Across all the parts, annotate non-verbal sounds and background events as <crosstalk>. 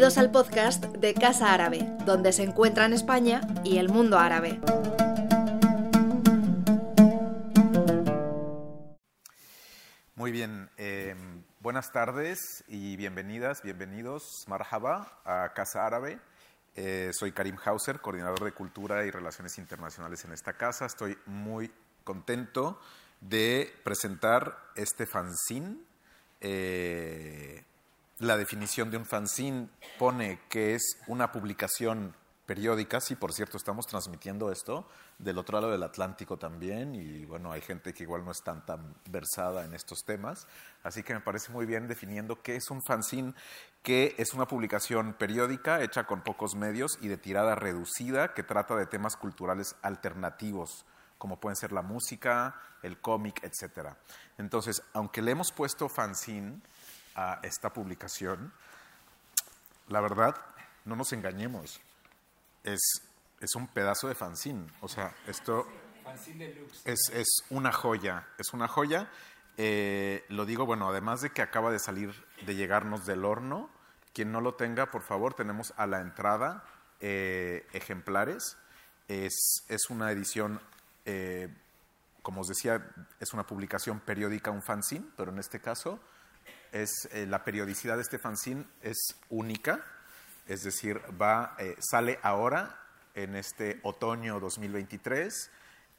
Bienvenidos al podcast de Casa Árabe, donde se encuentran España y el mundo árabe. Muy bien, eh, buenas tardes y bienvenidas, bienvenidos, marhaba, a Casa Árabe. Eh, soy Karim Hauser, coordinador de Cultura y Relaciones Internacionales en esta casa. Estoy muy contento de presentar este fanzine. Eh, la definición de un fanzine pone que es una publicación periódica. Sí, por cierto, estamos transmitiendo esto del otro lado del Atlántico también y bueno, hay gente que igual no es tan, tan versada en estos temas. Así que me parece muy bien definiendo qué es un fanzine, que es una publicación periódica hecha con pocos medios y de tirada reducida que trata de temas culturales alternativos como pueden ser la música, el cómic, etc. Entonces, aunque le hemos puesto fanzine a esta publicación, la verdad, no nos engañemos, es, es un pedazo de fanzine. O sea, esto es, es una joya, es una joya. Eh, lo digo, bueno, además de que acaba de salir, de llegarnos del horno, quien no lo tenga, por favor, tenemos a la entrada eh, ejemplares. Es, es, una edición eh, como os decía, es una publicación periódica, un fanzine, pero en este caso es, eh, la periodicidad de este fanzine es única, es decir, va, eh, sale ahora en este otoño 2023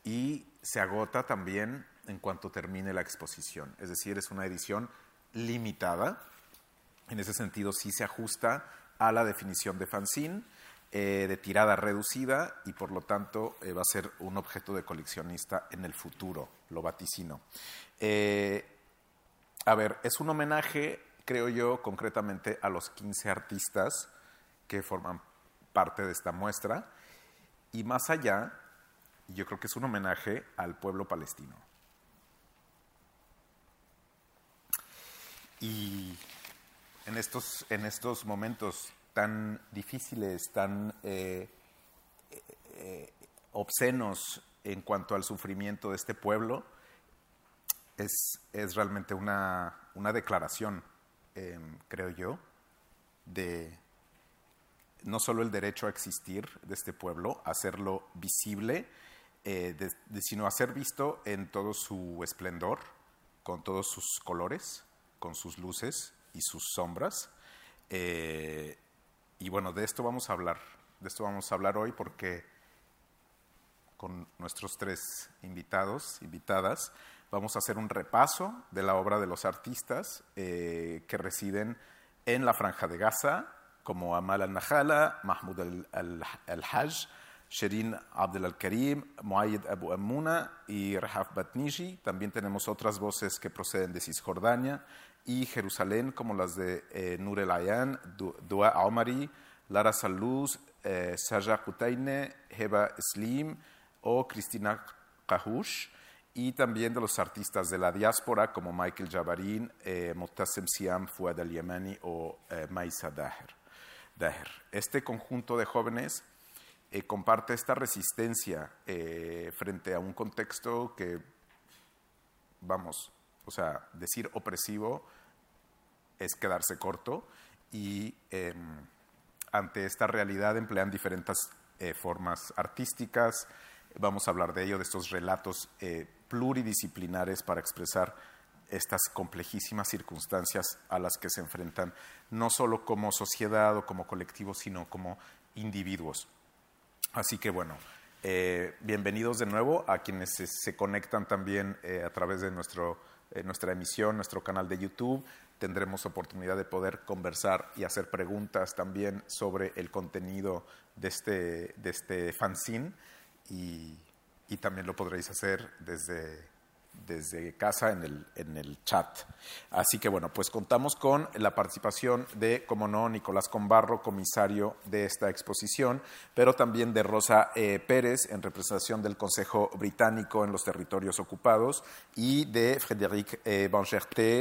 y se agota también en cuanto termine la exposición. Es decir, es una edición limitada. En ese sentido, sí se ajusta a la definición de fanzine eh, de tirada reducida y por lo tanto va a ser un objeto de coleccionista en el futuro, lo vaticino. A ver, es un homenaje, creo yo, concretamente a los 15 artistas que forman parte de esta muestra y más allá, yo creo que es un homenaje al pueblo palestino. Y en estos, en estos momentos tan difíciles, tan eh, eh, obscenos en cuanto al sufrimiento de este pueblo, es, es realmente una, una declaración, em, creo yo, de no solo el derecho a existir de este pueblo, hacerlo visible, eh, sino a ser visto en todo su esplendor, con todos sus colores, con sus luces y sus sombras. Y bueno, de esto vamos a hablar. De esto vamos a hablar hoy porque con nuestros tres invitados, invitadas, vamos a hacer un repaso de la obra de los artistas eh, que residen en la Franja de Gaza, como Amal al-Nahala, Mahmoud al-Hajj, Sherin Abdel al-Karim, Muayyid Abu Amuna y Rahaf Batniji. También tenemos otras voces que proceden de Cisjordania, y Jerusalén, como las de eh, Nur El Ayan, Dua Omari, Lara Saluz, eh, Saja Kutaine, Heba Slim o Cristina Kahush, y también de los artistas de la diáspora como Michael Jabarin, eh, Siam, Fuad al-Yemani o eh, Maisa Daher. Este conjunto de jóvenes eh, comparte esta resistencia frente a un contexto que, vamos, o sea, decir opresivo es quedarse corto y em, ante esta realidad emplean diferentes eh, formas artísticas. Vamos a hablar de ello, de estos relatos eh, pluridisciplinares para expresar estas complejísimas circunstancias a las que se enfrentan, no solo como sociedad o como colectivo, sino como individuos. Así que bueno, eh, bienvenidos de nuevo a quienes se, conectan también a través de nuestro nuestra emisión, nuestro canal de YouTube. Tendremos oportunidad de poder conversar y hacer preguntas también sobre el contenido de este, de este fanzine y, y también lo podréis hacer desde desde casa en el, en el chat. Así que bueno, pues contamos con la participación de, como no, Nicolás Combarro, comisario de esta exposición, pero también de Rosa eh, Pérez, en representación del Consejo Británico en los territorios ocupados, y de Frédéric eh,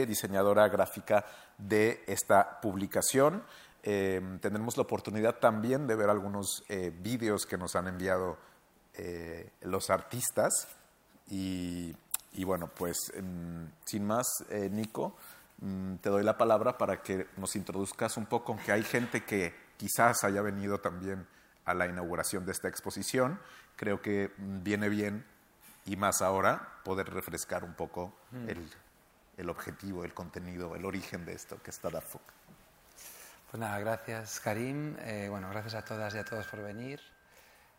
diseñadora gráfica de esta publicación. Eh, tendremos la oportunidad también de ver algunos eh, vídeos que nos han enviado los artistas y y bueno, pues em, sin más, eh, Nico, mm, te doy la palabra para que nos introduzcas un poco, aunque hay gente que quizás haya venido también a la inauguración de esta exposición, creo que mm, viene bien y más ahora poder refrescar un poco mm. el, el, objetivo, el contenido, el origen de esto que está DAFOC. Pues nada, gracias Karim, eh, bueno, gracias a todas y a todos por venir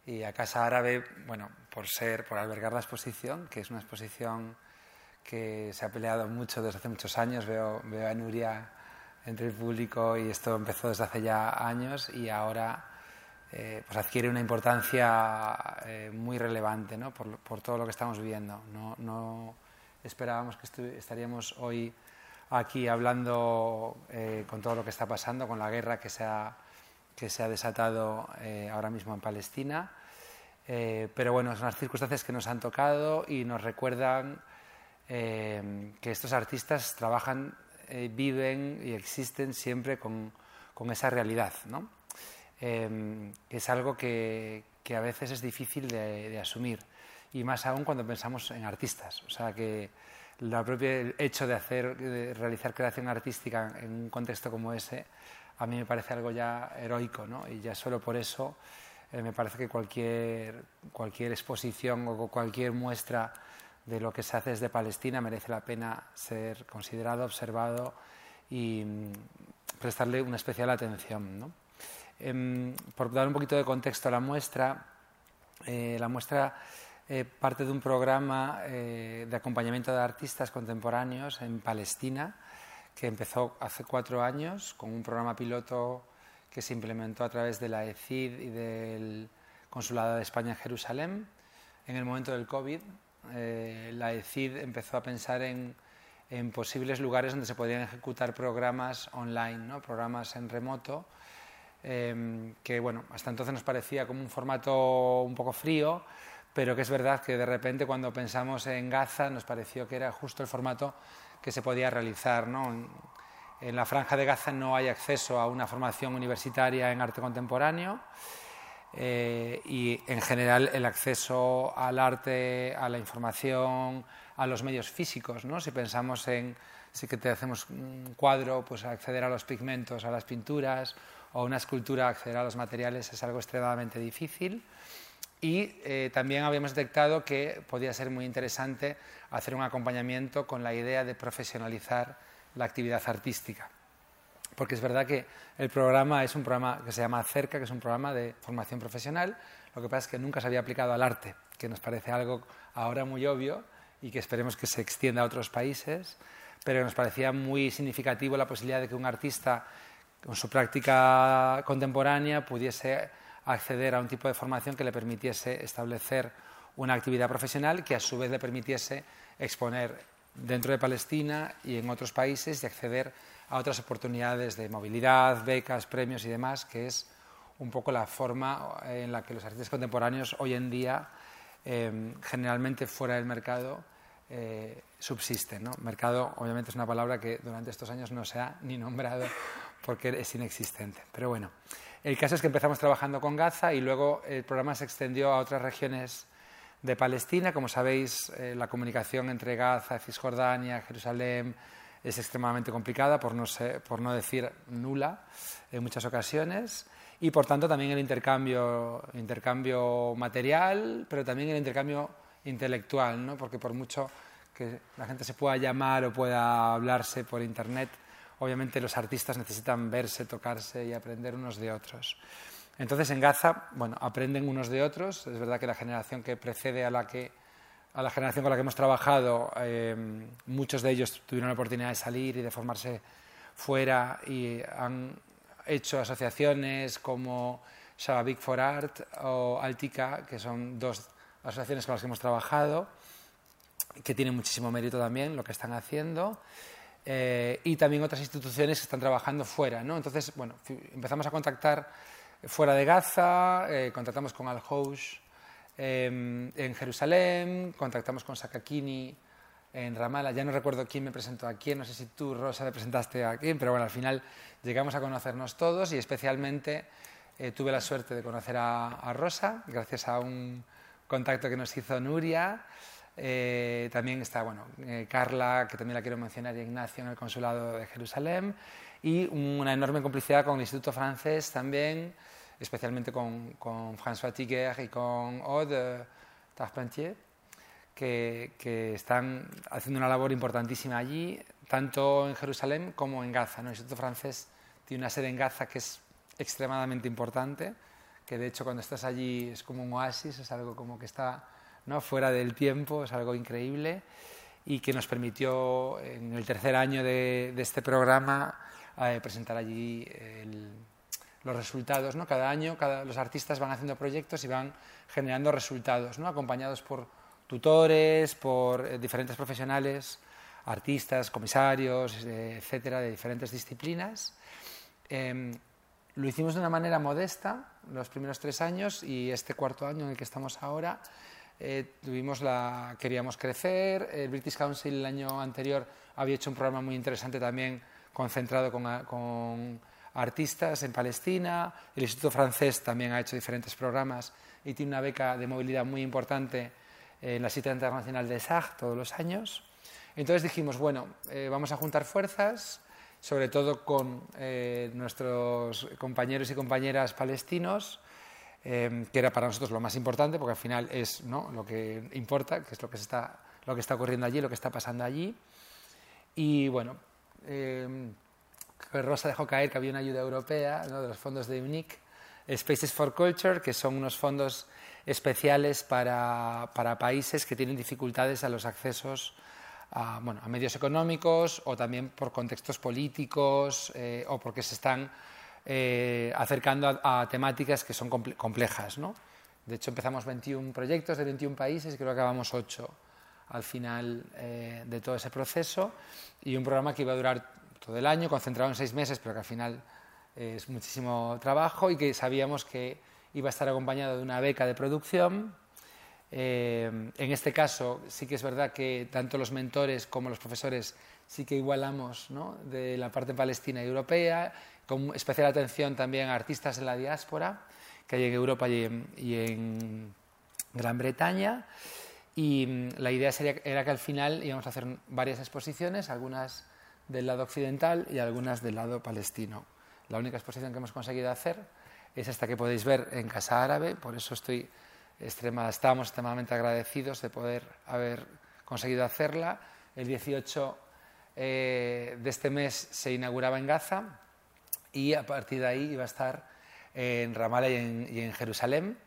y a Casa Árabe, bueno, por ser, por albergar la exposición, que es una exposición que se ha peleado mucho desde hace muchos años. Veo, veo a Nuria entre el público y esto empezó desde hace ya años y ahora eh, pues adquiere una importancia eh, muy relevante ¿no? por, por, todo lo que estamos viviendo. No, no esperábamos que estaríamos hoy aquí hablando eh, con todo lo que está pasando, con la guerra que se ha, que se ha desatado ahora mismo en Palestina. pero bueno, son las circunstancias que nos han tocado y nos recuerdan que estos artistas trabajan, viven y existen siempre con, con esa realidad. ¿no? eh, es algo que, que, a veces es difícil de, de, asumir y más aún cuando pensamos en artistas. O sea que el propio hecho de, hacer, de realizar creación artística en un contexto como ese a mí me parece algo ya heroico ¿no? y ya solo por eso eh, me parece que cualquier, cualquier exposición o cualquier muestra de lo que se hace desde Palestina merece la pena ser considerado, observado y mm, prestarle una especial atención. ¿no? Eh, por dar un poquito de contexto a la muestra, eh, la muestra eh, parte de un programa de acompañamiento de artistas contemporáneos en Palestina que empezó hace cuatro años con un programa piloto que se implementó a través de la ECID y del Consulado de España en Jerusalén. En el momento del COVID, eh, la ECID empezó a pensar en, posibles lugares donde se podían ejecutar programas online, programas en remoto, eh, que bueno, hasta entonces nos parecía como un formato un poco frío, pero que es verdad que de repente cuando pensamos en Gaza nos pareció que era justo el formato que se podía realizar. ¿no? En la franja de Gaza no hay acceso a una formación universitaria en arte contemporáneo eh, y en general el acceso al arte, a la información, a los medios físicos. ¿no? Si pensamos en si que te hacemos un cuadro, pues acceder a los pigmentos, a las pinturas o una escultura, acceder a los materiales es algo extremadamente difícil. Y eh, también habíamos detectado que podía ser muy interesante hacer un acompañamiento con la idea de profesionalizar la actividad artística. Porque es verdad que el programa es un programa que se llama Cerca, que es un programa de formación profesional. Lo que pasa es que nunca se había aplicado al arte, que nos parece algo ahora muy obvio y que esperemos que se extienda a otros países, pero nos parecía muy significativo la posibilidad de que un artista con su práctica contemporánea pudiese acceder a un tipo de formación que le permitiese establecer una actividad profesional que a su vez le permitiese exponer dentro de Palestina y en otros países y acceder a otras oportunidades de movilidad, becas, premios y demás, que es un poco la forma en la que los artistas contemporáneos hoy en día, eh, generalmente fuera del mercado, eh, subsisten. ¿no? Mercado, obviamente, es una palabra que durante estos años no se ha ni nombrado porque es inexistente. Pero bueno, el caso es que empezamos trabajando con Gaza y luego el programa se extendió a otras regiones de Palestina. Como sabéis, eh, la comunicación entre Gaza, Cisjordania, Jerusalén es extremadamente complicada, por no, decir nula, en muchas ocasiones. Y por tanto también el intercambio, intercambio material, pero también el intercambio intelectual, ¿no? porque por mucho que la gente se pueda llamar o pueda hablarse por Internet, obviamente los artistas necesitan verse, tocarse y aprender unos de otros. Entonces en Gaza, bueno, aprenden unos de otros. Es verdad que la generación que precede a la, que, a la generación con la que hemos trabajado, eh, muchos de ellos tuvieron la oportunidad de salir y de formarse fuera y han hecho asociaciones como Shababik for Art o Altica, que son dos asociaciones con las que hemos trabajado, que tienen muchísimo mérito también lo que están haciendo. Eh, y también otras instituciones que están trabajando fuera. ¿no? Entonces, bueno, empezamos a contactar fuera de Gaza, eh, contactamos con Al-Housh eh, en Jerusalén, contactamos con Sakakini en Ramallah. Ya no recuerdo quién me presentó a quién, no sé si tú, Rosa, me presentaste a quién, pero bueno, al final llegamos a conocernos todos y especialmente eh, tuve la suerte de conocer a, a, Rosa gracias a un contacto que nos hizo Nuria. Eh, también está bueno, eh, Carla, que también la quiero mencionar, y Ignacio en el Consulado de Jerusalén. Y una enorme complicidad con el Instituto Francés también, especialmente con, con François Tiguer y con Aude Tarpentier, que, que, están haciendo una labor importantísima allí, tanto en Jerusalén como en Gaza. El Instituto Francés tiene una sede en Gaza que es extremadamente importante, que de hecho cuando estás allí es como un oasis, es algo como que está ¿no? fuera del tiempo, es algo increíble y que nos permitió en el tercer año de, de este programa eh, presentar allí el, los resultados. ¿no? Cada año cada, los artistas van haciendo proyectos y van generando resultados, ¿no? acompañados por tutores, por eh, diferentes profesionales, artistas, comisarios, eh, etcétera, de diferentes disciplinas. Eh, lo hicimos de una manera modesta los primeros tres años y este cuarto año en el que estamos ahora eh, tuvimos la, queríamos crecer. El British Council el año anterior había hecho un programa muy interesante también concentrado con, con artistas en Palestina. El Instituto Francés también ha hecho diferentes programas y tiene una beca de movilidad muy importante en la cita internacional de SAG todos los años. Entonces dijimos, bueno, eh, vamos a juntar fuerzas, sobre todo con eh, nuestros compañeros y compañeras palestinos, eh, que era para nosotros lo más importante, porque al final es ¿no? lo que importa, que es lo que, está, lo que está ocurriendo allí, lo que está pasando allí. Y bueno, Rosa dejó caer que había una ayuda europea ¿no? de los fondos de UNIC, Spaces for Culture, que son unos fondos especiales para, para países que tienen dificultades a los accesos a, bueno, a medios económicos o también por contextos políticos eh, o porque se están eh, acercando a, temáticas que son complejas. De hecho, empezamos 21 proyectos de 21 países y creo que acabamos 8 al final eh, de todo ese proceso y un programa que iba a durar todo el año, concentrado en seis meses, pero que al final es muchísimo trabajo y que sabíamos que iba a estar acompañado de una beca de producción. Eh, en este caso, sí que es verdad que tanto los mentores como los profesores sí que igualamos de la parte palestina y europea, con especial atención también a artistas de la diáspora que hay en Europa y en, y en Gran Bretaña. Y mm, la idea sería, era que al final íbamos a hacer varias exposiciones, algunas del lado occidental y algunas del lado palestino. La única exposición que hemos conseguido hacer es esta que podéis ver en Casa Árabe, por eso estoy extrema, estamos extremadamente agradecidos de poder haber conseguido hacerla. El 18 eh, de este mes se inauguraba en Gaza y a partir de ahí iba a estar en Ramallah y en, y en Jerusalén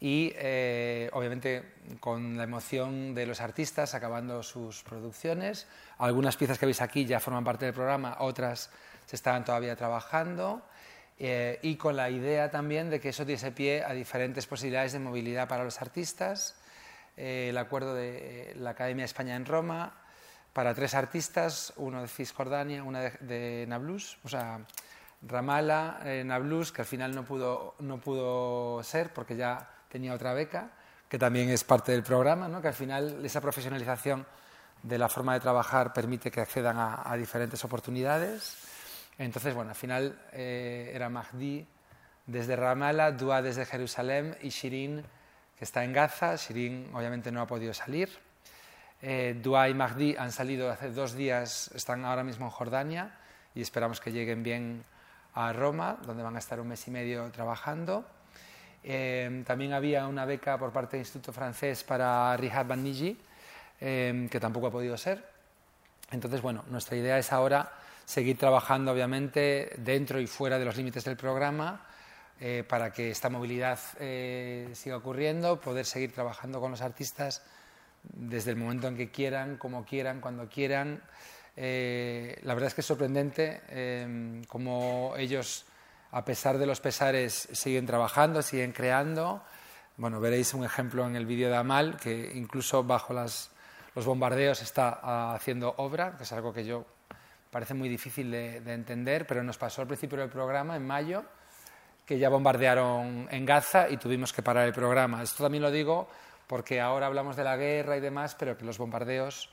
y eh, obviamente con la emoción de los artistas acabando sus producciones. Algunas piezas que veis aquí ya forman parte del programa, otras se estaban todavía trabajando eh, y con la idea también de que eso diese pie a diferentes posibilidades de movilidad para los artistas. Eh, el acuerdo de la Academia de España en Roma para tres artistas, uno de Cisjordania, una de, de Nablus, o sea, Ramallah, eh, Nablus, que al final no pudo, no pudo ser porque ya tenía otra beca, que también es parte del programa, ¿no? que al final esa profesionalización de la forma de trabajar permite que accedan a, a diferentes oportunidades. Entonces, bueno, al final eh, era Mahdi desde Ramallah, Dua desde Jerusalén y Shirin, que está en Gaza. Shirin obviamente no ha podido salir. Eh, Dua y Mahdi han salido hace dos días, están ahora mismo en Jordania y esperamos que lleguen bien a Roma, donde van a estar un mes y medio trabajando. Eh, también había una beca por parte del Instituto Francés para Rihad Bandiji, eh, que tampoco ha podido ser. Entonces, bueno, nuestra idea es ahora seguir trabajando, obviamente, dentro y fuera de los límites del programa eh, para que esta movilidad eh, siga ocurriendo, poder seguir trabajando con los artistas desde el momento en que quieran, como quieran, cuando quieran. Eh, la verdad es que es sorprendente eh, cómo ellos, a pesar de los pesares, siguen trabajando, siguen creando. Bueno, veréis un ejemplo en el vídeo de Amal, que incluso bajo las, los bombardeos está uh, haciendo obra, que es algo que yo parece muy difícil de, de, entender, pero nos pasó al principio del programa, en mayo, que ya bombardearon en Gaza y tuvimos que parar el programa. Esto también lo digo porque ahora hablamos de la guerra y demás, pero que los bombardeos,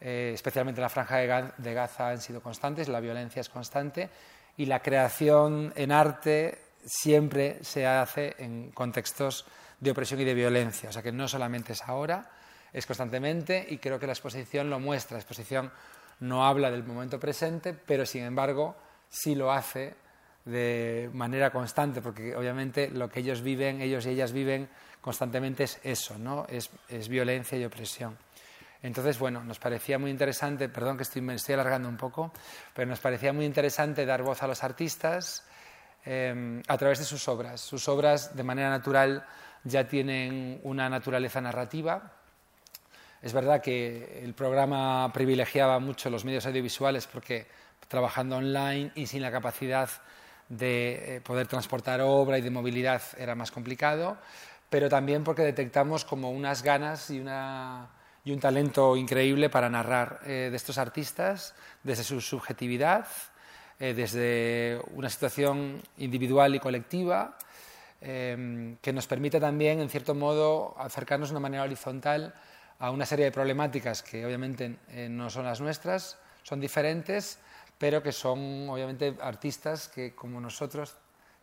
eh, especialmente en la franja de, Gaza, han sido constantes, la violencia es constante y la creación en arte siempre se hace en contextos de opresión y de violencia. O sea que no solamente es ahora, es constantemente y creo que la exposición lo muestra. La exposición no habla del momento presente, pero sin embargo sí lo hace de manera constante, porque obviamente lo que ellos viven, ellos y ellas viven constantemente es eso, ¿no? es violencia y opresión. Entonces, bueno, nos parecía muy interesante, perdón que estoy, me estoy alargando un poco, pero nos parecía muy interesante dar voz a los artistas eh, a través de sus obras. Sus obras, de manera natural, ya tienen una naturaleza narrativa. Es verdad que el programa privilegiaba mucho los medios audiovisuales porque trabajando online y sin la capacidad de eh, poder transportar obra y de movilidad era más complicado, pero también porque detectamos como unas ganas y, una, y un talento increíble para narrar eh, de estos artistas desde su subjetividad, eh, desde una situación individual y colectiva, que nos permite también, en cierto modo, acercarnos de una manera horizontal a una serie de problemáticas que obviamente no son las nuestras, son diferentes, pero que son obviamente artistas que, como nosotros,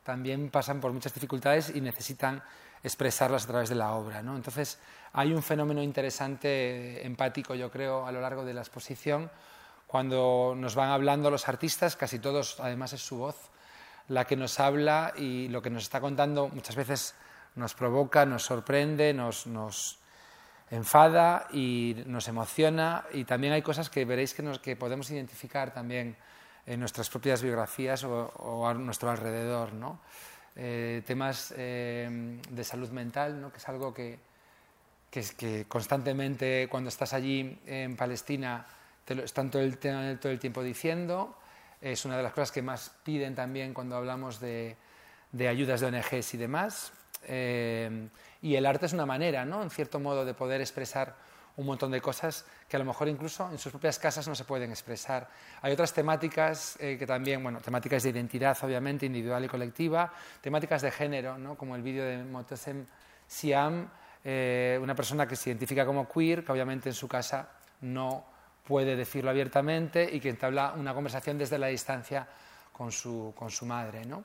también pasan por muchas dificultades y necesitan expresarlas a través de la obra. ¿no? Entonces, hay un fenómeno interesante, empático, yo creo, a lo largo de la exposición, cuando nos van hablando los artistas, casi todos, además, es su voz la que nos habla y lo que nos está contando muchas veces nos provoca, nos sorprende, nos, nos enfada y nos emociona y también hay cosas que veréis que, nos, que podemos identificar también en nuestras propias biografías o, a nuestro alrededor. ¿no? Eh, temas eh, de salud mental, ¿no? que es algo que, que, constantemente cuando estás allí en Palestina te lo están todo el, todo el tiempo diciendo. Es una de las cosas que más piden también cuando hablamos de, de ayudas de ONGs y demás. Eh, y el arte es una manera, ¿no? en cierto modo, de poder expresar un montón de cosas que a lo mejor incluso en sus propias casas no se pueden expresar. Hay otras temáticas eh, que también, bueno, temáticas de identidad, obviamente, individual y colectiva, temáticas de género, ¿no? como el vídeo de Motesem Siam, eh, una persona que se identifica como queer, que obviamente en su casa no puede decirlo abiertamente y que entabla una conversación desde la distancia con su, con su madre. ¿no?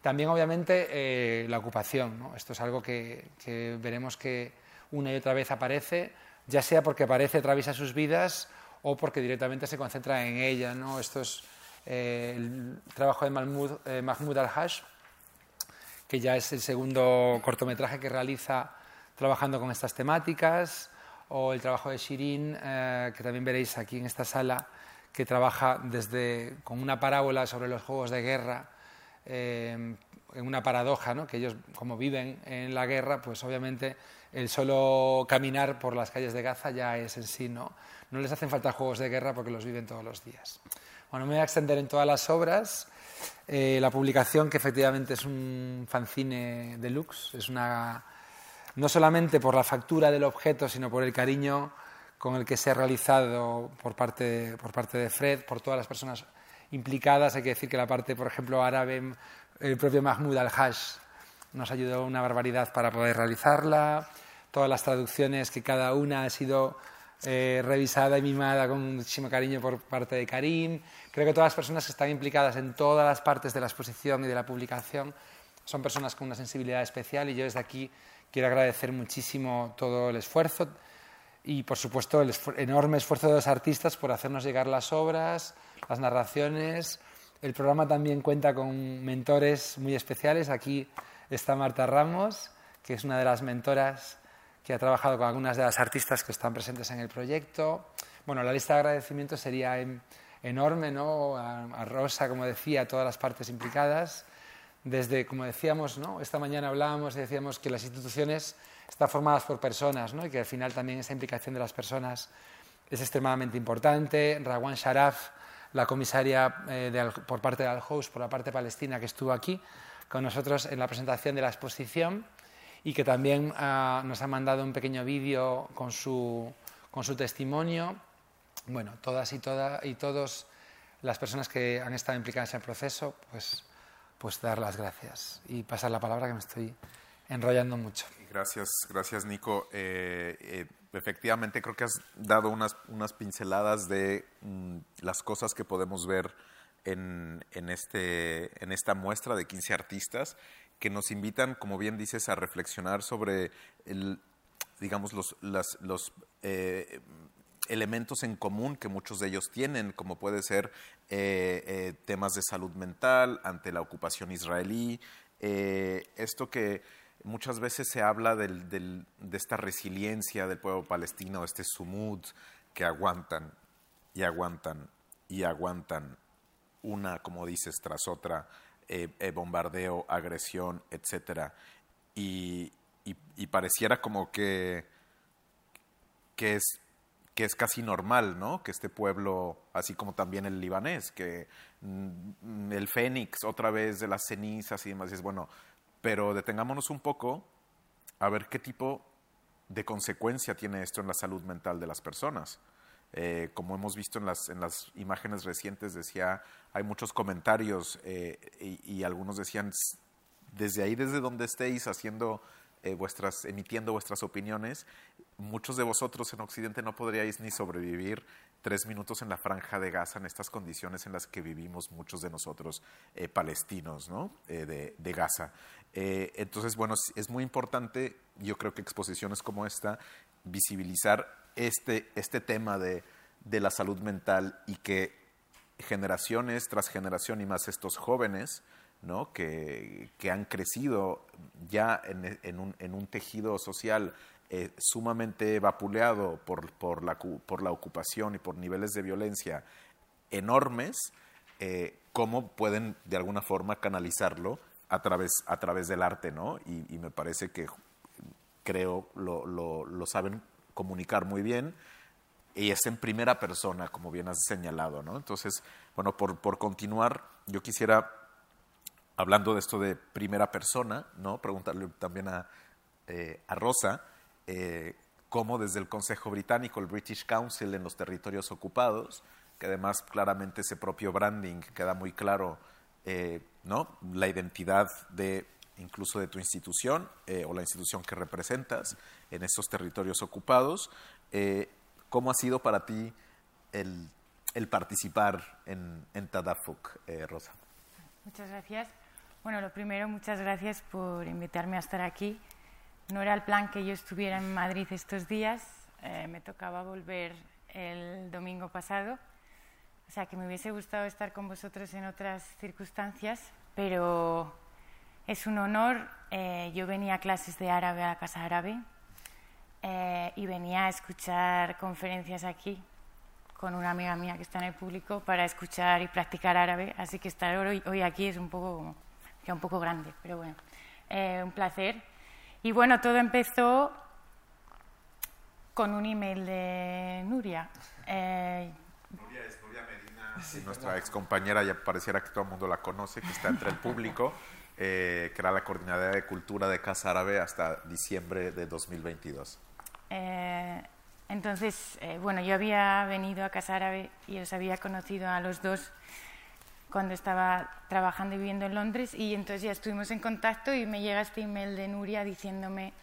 También, obviamente, eh, la ocupación. ¿no? Esto es algo que, que, veremos que una y otra vez aparece, ya sea porque aparece, atraviesa sus vidas o porque directamente se concentra en ella. ¿no? Esto es eh, el trabajo de Mahmoud, eh, Al-Hash, que ya es el segundo cortometraje que realiza trabajando con estas temáticas, o el trabajo de Shirin, eh, que también veréis aquí en esta sala, que trabaja desde, con una parábola sobre los juegos de guerra en una paradoja, ¿no? que ellos como viven en la guerra, pues obviamente el solo caminar por las calles de Gaza ya es en sí, ¿no? No les hacen falta juegos de guerra porque los viven todos los días. Bueno, me voy a extender en todas las obras. Eh, la publicación, que efectivamente es un fanzine deluxe, es una no solamente por la factura del objeto, sino por el cariño con el que se ha realizado por parte, por parte de Fred, por todas las personas implicadas. Hay que decir que la parte, por ejemplo, árabe, el propio Mahmoud al-Hash nos ayudó una barbaridad para poder realizarla. Todas las traducciones, que cada una ha sido eh, revisada y mimada con muchísimo cariño por parte de Karim. Creo que todas las personas que están implicadas en todas las partes de la exposición y de la publicación son personas con una sensibilidad especial y yo desde aquí quiero agradecer muchísimo todo el esfuerzo y, por supuesto, el enorme esfuerzo de los artistas por hacernos llegar las obras, las narraciones. El programa también cuenta con mentores muy especiales. Aquí está Marta Ramos, que es una de las mentoras que ha trabajado con algunas de las artistas que están presentes en el proyecto. Bueno, la lista de agradecimientos sería enorme, ¿no? A, Rosa, como decía, a todas las partes implicadas. Desde, como decíamos, ¿no? esta mañana hablábamos y decíamos que las instituciones están formadas por personas ¿no? y que al final también esa implicación de las personas es extremadamente importante. Rawan Sharaf, la comisaria eh, por parte de Al-Host, por la parte palestina, que estuvo aquí con nosotros en la presentación de la exposición y que también uh, nos ha mandado un pequeño vídeo con su, con su testimonio. Bueno, todas y, toda, y todos las personas que han estado implicadas en el proceso, pues, pues dar las gracias y pasar la palabra que me estoy enrollando mucho. Gracias, gracias Nico. Eh, eh, efectivamente creo que has dado unas, unas pinceladas de mm, las cosas que podemos ver en, este, en esta muestra de 15 artistas que nos invitan, como bien dices, a reflexionar sobre el, digamos, los, los eh, elementos en común que muchos de ellos tienen, como puede ser eh, temas de salud mental ante la ocupación israelí, esto que muchas veces se habla de esta resiliencia del pueblo palestino, este sumud que aguantan y aguantan y aguantan una, como dices, tras otra, eh, eh, bombardeo, agresión, etcétera. Y, y, pareciera como que, que, es, que es casi normal, ¿no? Que este pueblo, así como también el libanés, que mm, el fénix otra vez de las cenizas y demás, es bueno, pero detengámonos un poco a ver qué tipo de consecuencia tiene esto en la salud mental de las personas. Eh, como hemos visto en las, en las imágenes recientes, decía, hay muchos comentarios eh, y, algunos decían, desde ahí, desde donde estéis haciendo eh, vuestras, emitiendo vuestras opiniones, muchos de vosotros en Occidente no podríais ni sobrevivir tres minutos en la franja de Gaza en estas condiciones en las que vivimos muchos de nosotros palestinos ¿no? de, de, Gaza. entonces, bueno, es muy importante, yo creo que exposiciones como esta, visibilizar este, este tema de, de la salud mental y que generaciones tras generación y más estos jóvenes, ¿no? que, que han crecido ya en, en, un, en un, tejido social eh, sumamente vapuleado por, por, la, por, la, ocupación y por niveles de violencia enormes, eh, cómo pueden de alguna forma canalizarlo a través, a través del arte, ¿no? Y, y me parece que creo lo, lo, lo saben comunicar muy bien y es en primera persona, como bien has señalado, ¿no? Entonces, bueno, por, por continuar, yo quisiera, hablando de esto de primera persona, ¿no? Preguntarle también a, eh, a Rosa, eh, cómo desde el Consejo Británico, el British Council en los territorios ocupados, que además claramente ese propio branding queda muy claro, eh, ¿no? La identidad de incluso de tu institución eh, o la institución que representas en estos territorios ocupados. Eh, ¿Cómo ha sido para ti el, el participar en, en Tadafuk, eh, Rosa? Muchas gracias. Bueno, lo primero, muchas gracias por invitarme a estar aquí. No era el plan que yo estuviera en Madrid estos días, me tocaba volver el domingo pasado, o sea que me hubiese gustado estar con vosotros en otras circunstancias, pero es un honor. Eh, yo venía a clases de árabe a la Casa Árabe eh, y venía a escuchar conferencias aquí con una amiga mía que está en el público para escuchar y practicar árabe. Así que estar hoy, hoy aquí es un poco, ya un poco grande, pero bueno, eh, un placer. Y bueno, todo empezó con un email de Nuria. Nuria es Nuria Medina, nuestra ex compañera, ya pareciera que todo el mundo la conoce, que está entre el público. Eh, que era la coordinadora de cultura de Casa Árabe hasta diciembre de 2022. Eh, entonces, eh, bueno, yo había venido a Casa Árabe y os había conocido a los dos cuando estaba trabajando y viviendo en Londres y entonces ya estuvimos en contacto y me llega este email de Nuria diciéndome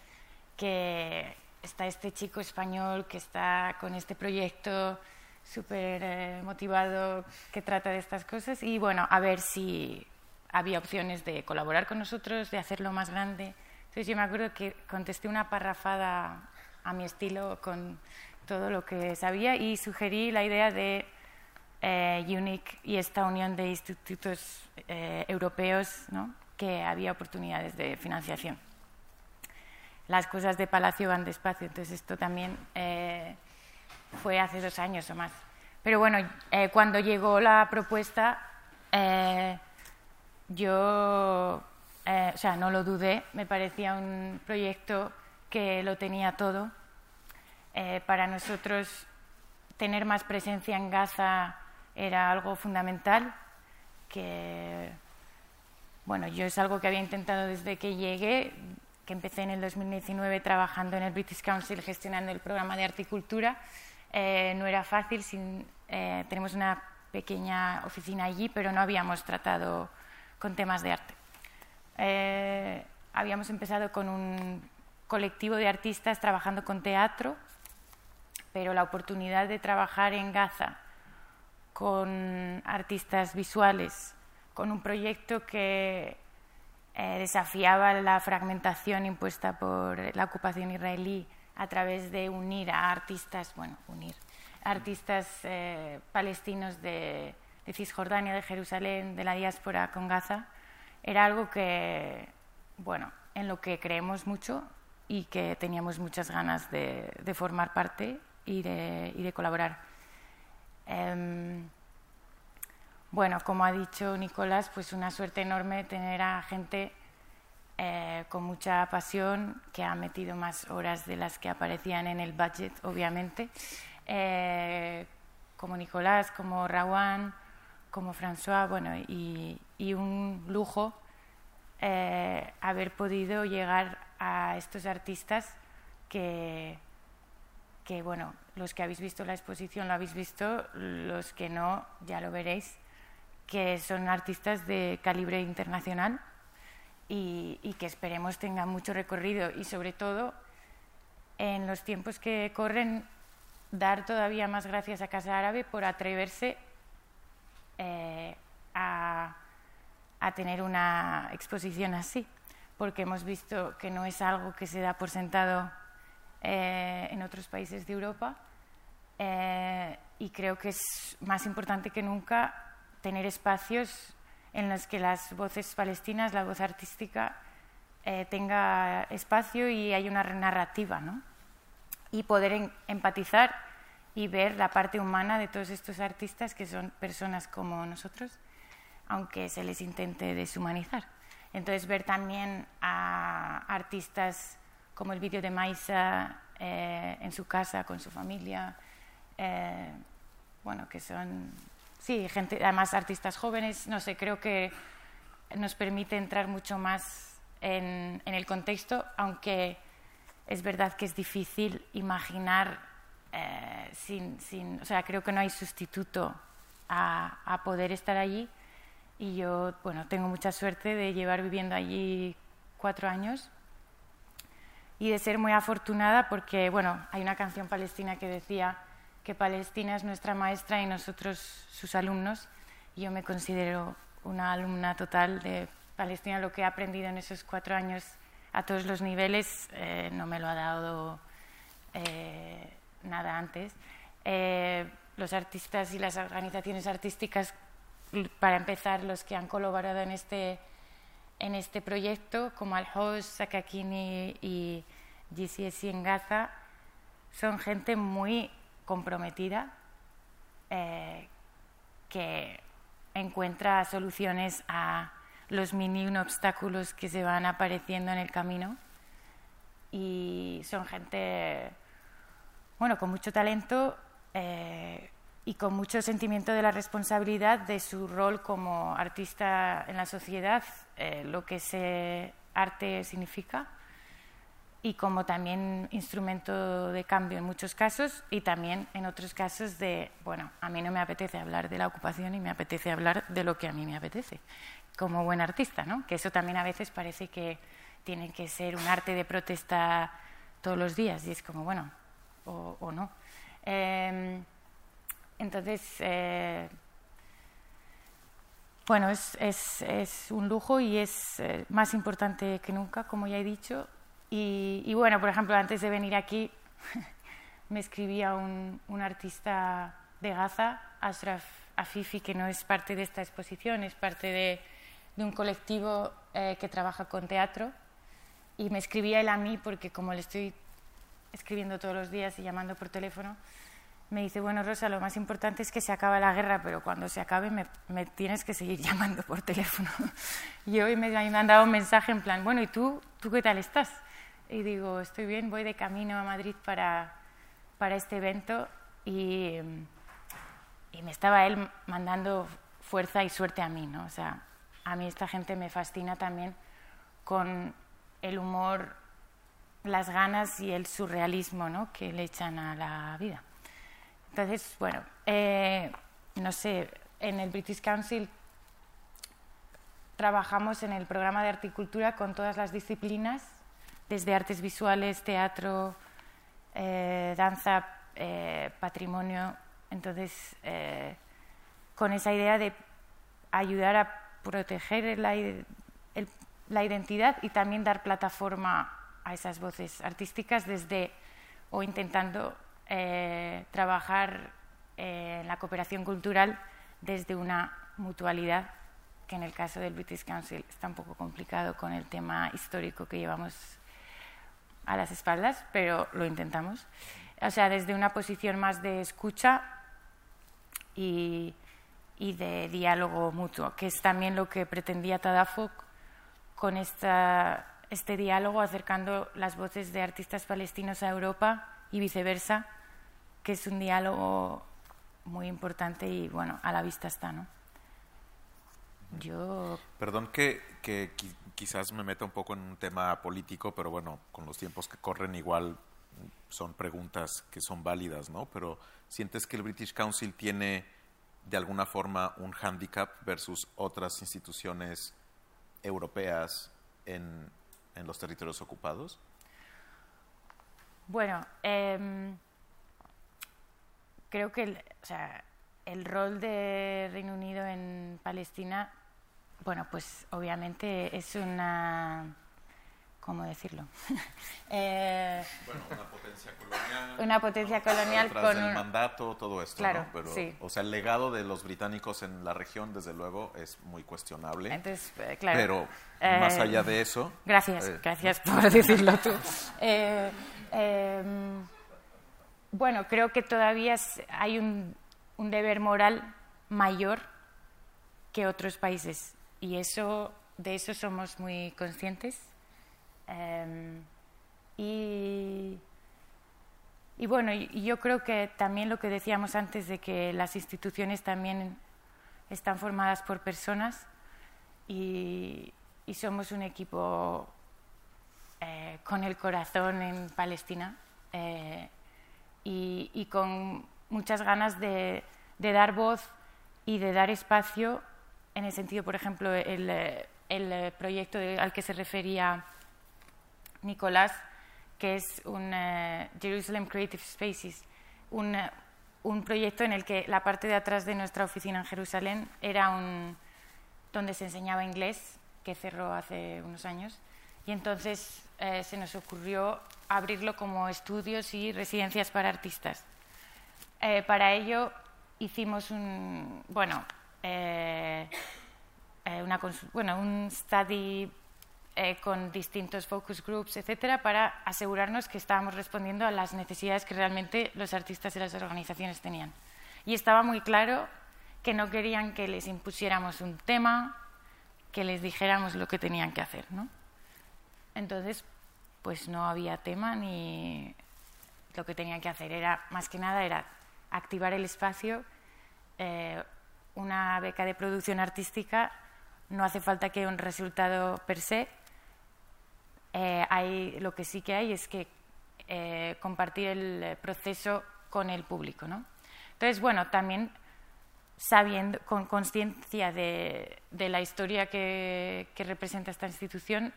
que está este chico español que está con este proyecto súper motivado que trata de estas cosas y bueno, a ver si había opciones de colaborar con nosotros, de hacerlo más grande. Entonces yo me acuerdo que contesté una parrafada a mi estilo con todo lo que sabía y sugerí la idea de eh, UNIC y esta unión de institutos eh, europeos, ¿no? que había oportunidades de financiación. Las cosas de Palacio van despacio, entonces esto también eh, fue hace dos años o más. Pero bueno, cuando llegó la propuesta, yo, eh, o sea, no lo dudé, me parecía un proyecto que lo tenía todo. Eh, para nosotros, tener más presencia en Gaza era algo fundamental, que, bueno, yo es algo que había intentado desde que llegué, que empecé en el 2019 trabajando en el British Council gestionando el programa de articultura. Eh, no era fácil, sin, tenemos una pequeña oficina allí, pero no habíamos tratado con temas de arte. Eh, habíamos empezado con un colectivo de artistas trabajando con teatro, pero la oportunidad de trabajar en Gaza con artistas visuales, con un proyecto que eh, desafiaba la fragmentación impuesta por la ocupación israelí a través de unir a artistas, bueno, unir artistas eh, palestinos de, de, Cisjordania, de Jerusalén, de la diáspora con Gaza, era algo que, bueno, en lo que creemos mucho y que teníamos muchas ganas de, formar parte y de, y de colaborar. Em, bueno, como ha dicho Nicolás, pues una suerte enorme tener a gente eh, con mucha pasión que ha metido más horas de las que aparecían en el budget, obviamente, eh, como Nicolás, como Rawan, como François, bueno, y, un lujo eh, haber podido llegar a estos artistas que, que, bueno, los que habéis visto la exposición lo habéis visto, los que no, ya lo veréis que son artistas de calibre internacional y, que esperemos tengan mucho recorrido y sobre todo en los tiempos que corren dar todavía más gracias a Casa Árabe por atreverse eh, a, tener una exposición así, porque hemos visto que no es algo que se da por sentado eh, en otros países de Europa eh, y creo que es más importante que nunca tener espacios en los que las voces palestinas, la voz artística, eh, tenga espacio y hay una narrativa, ¿no? Y poder empatizar y ver la parte humana de todos estos artistas que son personas como nosotros, aunque se les intente deshumanizar. Entonces, ver también a artistas como el vídeo de Maisa eh, en su casa con su familia, eh, bueno, que son sí, gente, además artistas jóvenes, no sé, creo que nos permite entrar mucho más en, el contexto, aunque es verdad que es difícil imaginar eh, sin, sin, o sea, creo que no hay sustituto a, a, poder estar allí y yo, bueno, tengo mucha suerte de llevar viviendo allí cuatro años y de ser muy afortunada porque, bueno, hay una canción palestina que decía que Palestina es nuestra maestra y nosotros sus alumnos. Yo me considero una alumna total de Palestina. Lo que he aprendido en esos cuatro años a todos los niveles eh, no me lo ha dado eh, nada antes. Eh, los artistas y las organizaciones artísticas, para empezar, los que han colaborado en este, en este proyecto, como Al-Hos, Sakakini y GCSC en Gaza, son gente muy comprometida eh, que encuentra soluciones a los mini obstáculos que se van apareciendo en el camino y son gente bueno con mucho talento eh, y con mucho sentimiento de la responsabilidad de su rol como artista en la sociedad, eh, lo que ese arte significa y como también instrumento de cambio en muchos casos y también en otros casos de, bueno, a mí no me apetece hablar de la ocupación y me apetece hablar de lo que a mí me apetece, como buen artista, ¿no? Que eso también a veces parece que tiene que ser un arte de protesta todos los días y es como, bueno, o, no. Em, entonces, eh, bueno, es, es, es, un lujo y es eh, más importante que nunca, como ya he dicho, y, bueno, por ejemplo, antes de venir aquí <laughs> me escribía un, un, artista de Gaza, Ashraf Afifi, que no es parte de esta exposición, es parte de, de un colectivo eh, que trabaja con teatro. Y me escribía él a mí porque como le estoy escribiendo todos los días y llamando por teléfono, me dice, bueno, Rosa, lo más importante es que se acabe la guerra, pero cuando se acabe me, me tienes que seguir <laughs> llamando por teléfono. y hoy me han dado un mensaje en plan, bueno, ¿y tú, tú qué tal estás? y digo, estoy bien, voy de camino a Madrid para, para este evento y, y, me estaba él mandando fuerza y suerte a mí, ¿no? O sea, a mí esta gente me fascina también con el humor, las ganas y el surrealismo ¿no? que le echan a la vida. Entonces, bueno, eh, no sé, en el British Council trabajamos en el programa de articultura con todas las disciplinas desde artes visuales, teatro, eh, danza, eh, patrimonio. Entonces, con esa idea de ayudar a proteger la, identidad y también dar plataforma a esas voces artísticas desde o intentando eh, trabajar eh, en la cooperación cultural desde una mutualidad, que en el caso del British Council está un poco complicado con el tema histórico que llevamos a las espaldas, pero lo intentamos. O sea, desde una posición más de escucha y, y de diálogo mutuo, que es también lo que pretendía Tadafok con esta, este diálogo, acercando las voces de artistas palestinos a Europa y viceversa, que es un diálogo muy importante y, bueno, a la vista está, ¿no? Yo... Perdón que, quizás me meta un poco en un tema político, pero bueno, con los tiempos que corren igual son preguntas que son válidas, ¿no? Pero ¿sientes que el British Council tiene de alguna forma un handicap versus otras instituciones europeas en, en los territorios ocupados? Bueno, eh, creo que el, o sea, el rol de Reino Unido en Palestina, bueno, pues obviamente es una ¿cómo decirlo? <laughs> eh, bueno, una potencia colonial. Una potencia colonial con un mandato, todo esto, claro, ¿no? Pero, sí. o sea, el legado de los británicos en la región, desde luego, es muy cuestionable. Entonces, eh, claro. Pero eh, más allá de eso. Gracias, eh, gracias por <laughs> decirlo tú. Eh, em, bueno, creo que todavía hay un, un deber moral mayor que otros países y eso de eso somos muy conscientes Em, y, y, bueno, yo creo que también lo que decíamos antes de que las instituciones también están formadas por personas y, somos un equipo eh, con el corazón en Palestina eh, y, con muchas ganas de, de, dar voz y de dar espacio en el sentido, por ejemplo, el, el proyecto al que se refería Nicolás, que es un eh, Jerusalem Creative Spaces, un, eh, un, proyecto en el que la parte de atrás de nuestra oficina en Jerusalén era un, donde se enseñaba inglés, que cerró hace unos años, y entonces eh, se nos ocurrió abrirlo como estudios y residencias para artistas. para ello hicimos un, bueno, una, bueno, un study eh, con distintos focus groups, etcétera, para asegurarnos que estábamos respondiendo a las necesidades que realmente los artistas y las organizaciones tenían. Y estaba muy claro que no querían que les impusiéramos un tema, que les dijéramos lo que tenían que hacer, ¿no? Entonces, pues no había tema ni lo que tenían que hacer. Era, más que nada, era activar el espacio. Eh, una beca de producción artística no hace falta que un resultado per se, eh, hay, lo que sí que hay es que eh, compartir el proceso con el público. ¿no? Entonces, bueno, también sabiendo, con conciencia de, de, la historia que, que, representa esta institución,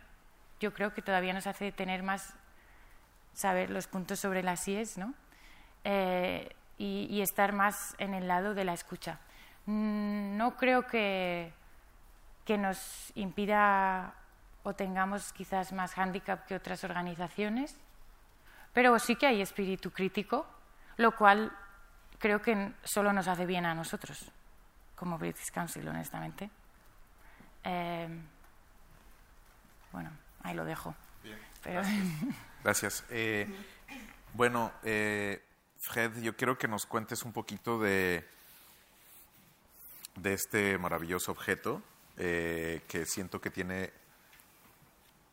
yo creo que todavía nos hace tener más, saber los puntos sobre las IES, ¿no? Eh, y, y, estar más en el lado de la escucha. Mm, no creo que, que nos impida o tengamos quizás más hándicap que otras organizaciones, pero sí que hay espíritu crítico, lo cual creo que solo nos hace bien a nosotros, como British Council, honestamente. Eh, bueno, ahí lo dejo. Bien, gracias. Eh, bueno, eh, Fred, yo quiero que nos cuentes un poquito de, de este maravilloso objeto que siento que tiene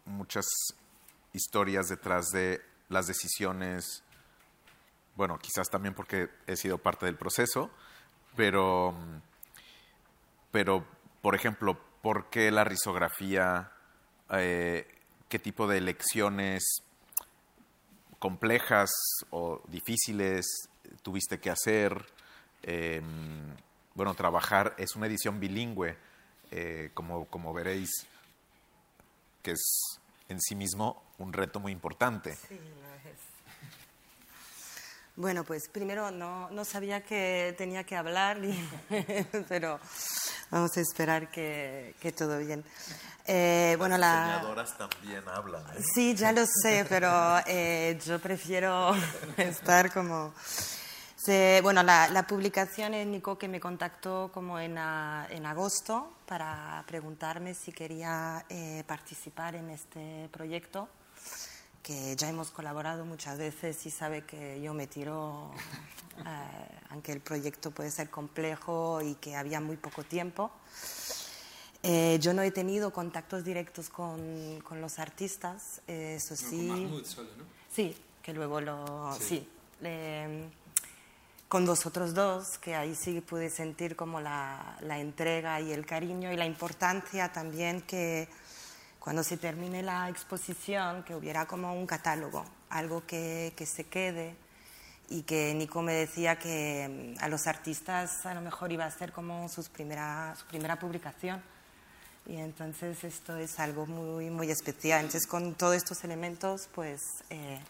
muchas historias detrás de las decisiones, bueno, quizás también porque he sido parte del proceso, pero, pero por ejemplo, ¿por qué la risografía? Eh, ¿Qué tipo de elecciones complejas o difíciles tuviste que hacer? Em, bueno, trabajar es una edición bilingüe, eh, como, como veréis que es en sí mismo un reto muy importante. Sí, lo es. Bueno, pues primero no, no sabía que tenía que hablar, <laughs> pero Vamos a esperar que, que todo bien. Eh, bueno, Las la... diseñadoras también hablan. ¿eh? Sí, ya lo sé, pero eh, yo prefiero <laughs> estar como... Se- bueno, la, la publicación es Nico que me contactó como en, a- en agosto para preguntarme si quería eh, participar en este proyecto, que ya hemos colaborado muchas veces y sabe que yo me tiro, <laughs> eh, aunque el proyecto puede ser complejo y que había muy poco tiempo. Eh, yo no he tenido contactos directos con, con los artistas, eso sí. solo, ¿no? Sí, que luego lo... Sí. Sí. le- con vosotros dos, que ahí sí pude sentir como la, la entrega y el cariño y la importancia también que cuando se termine la exposición, que hubiera como un catálogo, algo que, que se quede y que Nico me decía que mm, a los artistas a lo mejor iba a ser como sus primera, su primera publicación. Y entonces esto es algo muy, muy especial. Entonces con todos estos elementos, pues eh,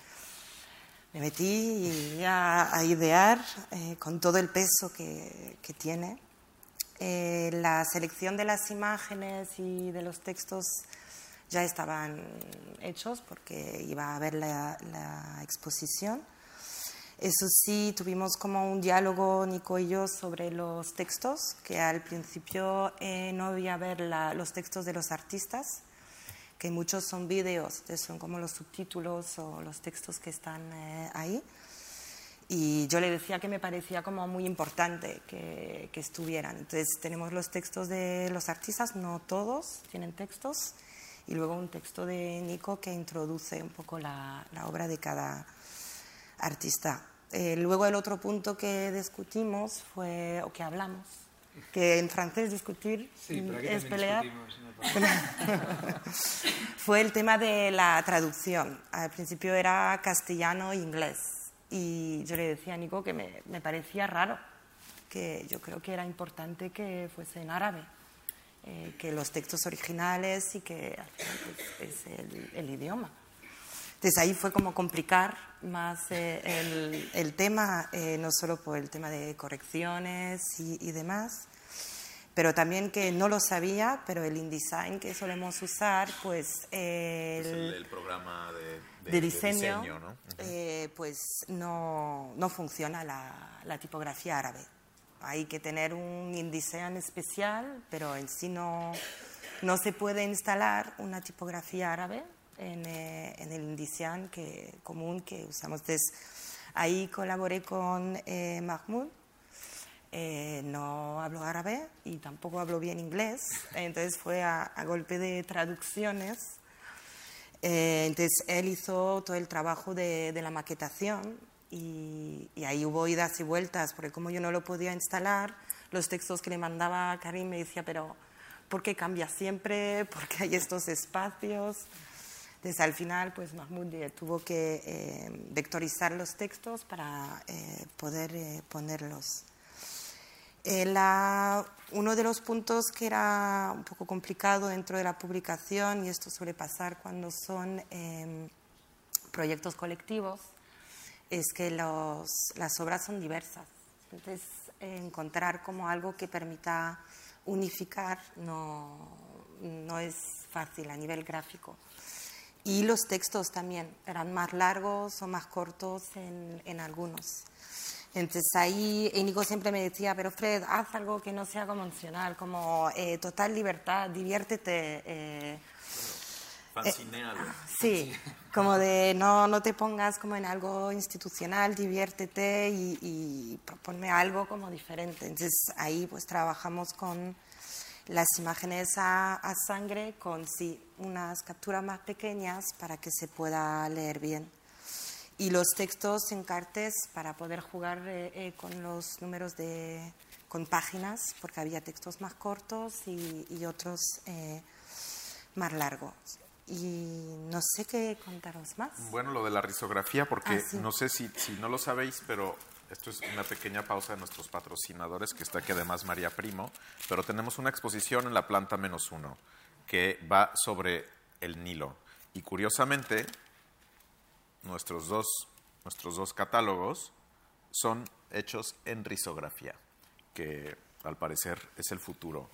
me metí a, a idear eh, con todo el peso que, que tiene. Eh, la selección de las imágenes y de los textos ya estaban hechos porque iba a haber la, la exposición. Eso sí, tuvimos como un diálogo, Nico y yo, sobre los textos, que al principio eh, no había ver la- los textos de los artistas, que muchos son vídeos, son como los subtítulos o los textos que están eh, ahí. Y yo le decía que me parecía como muy importante que, que estuvieran. Entonces tenemos los textos de los artistas, no todos tienen textos, y luego un texto de Nico que introduce un poco la, la obra de cada artista. Eh, luego el otro punto que discutimos fue, o que hablamos, que en francés discutir Sí, pero aquí es pelear, <laughs> fue el tema de la traducción. Al principio era castellano e inglés. Y yo le decía a Nico que me, me parecía raro, que yo creo que era importante que fuese en árabe, eh, que los textos originales y que al final, pues, es el, el idioma. Entonces ahí fue como complicar más eh, el, el tema, eh, no solo por el tema de correcciones y, y demás, pero también que no lo sabía, pero el InDesign que solemos usar, pues eh, el, el, el programa de, de- de de diseño, ¿no? Ujú. eh, pues no, no funciona la, la tipografía árabe. Hay que tener un InDesign especial, pero en sí no, no se puede instalar una tipografía árabe en, eh, en el InDesign que, común que usamos. Entonces, ahí colaboré con eh, Mahmoud. Eh, no hablo árabe y tampoco hablo bien inglés, <laughs> entonces fue a, a golpe de traducciones eh, entonces él hizo todo el trabajo de, de la maquetación y, y ahí hubo idas y vueltas, porque como yo no lo podía instalar, los textos que le mandaba a Karim me decía, pero ¿por qué cambia siempre? ¿Por qué hay estos espacios? Entonces al final, pues Mahmoud eh, tuvo que eh, vectorizar los textos para eh, poder ponerlos. La- uno de los puntos que era un poco complicado dentro de la publicación, y esto suele pasar cuando son eh, proyectos colectivos, es que los- las obras son diversas. Entonces, encontrar como algo que permita unificar no, no es fácil a nivel gráfico. Y los textos también eran más largos o más cortos en, en algunos. Entonces ahí Íñigo siempre me decía, pero Fred, haz algo que no sea convencional, como eh, total libertad, diviértete. eh, Fancinealo. Sí, como de no, no te pongas como en algo institucional, diviértete y, y proponme algo como diferente. Entonces ahí pues trabajamos con las imágenes a, a sangre, con sí, unas capturas más pequeñas para que se pueda leer bien. Y los textos en cartes para poder jugar eh, eh, con los números de, con páginas, porque había textos más cortos y, y otros eh, más largos. Y no sé qué contaros más. Bueno, lo de la risografía, porque Ah, sí. no sé si, si no lo sabéis, pero esto es una pequeña pausa de nuestros patrocinadores, que está aquí además María Primo, pero tenemos una exposición en la planta menos uno, que va sobre el Nilo. Y curiosamente, nuestros dos, nuestros dos catálogos son hechos en risografía, que al parecer es el futuro.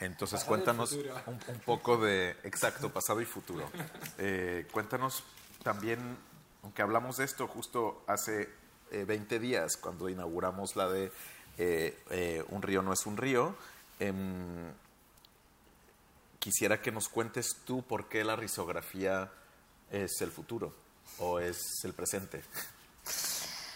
Entonces cuéntanos un, un poco de, exacto, pasado y futuro. Eh, cuéntanos también, aunque hablamos de esto justo hace eh, 20 días, cuando inauguramos la de eh, eh, Un río no es un río, em, quisiera que nos cuentes tú por qué la risografía es el futuro o es el presente.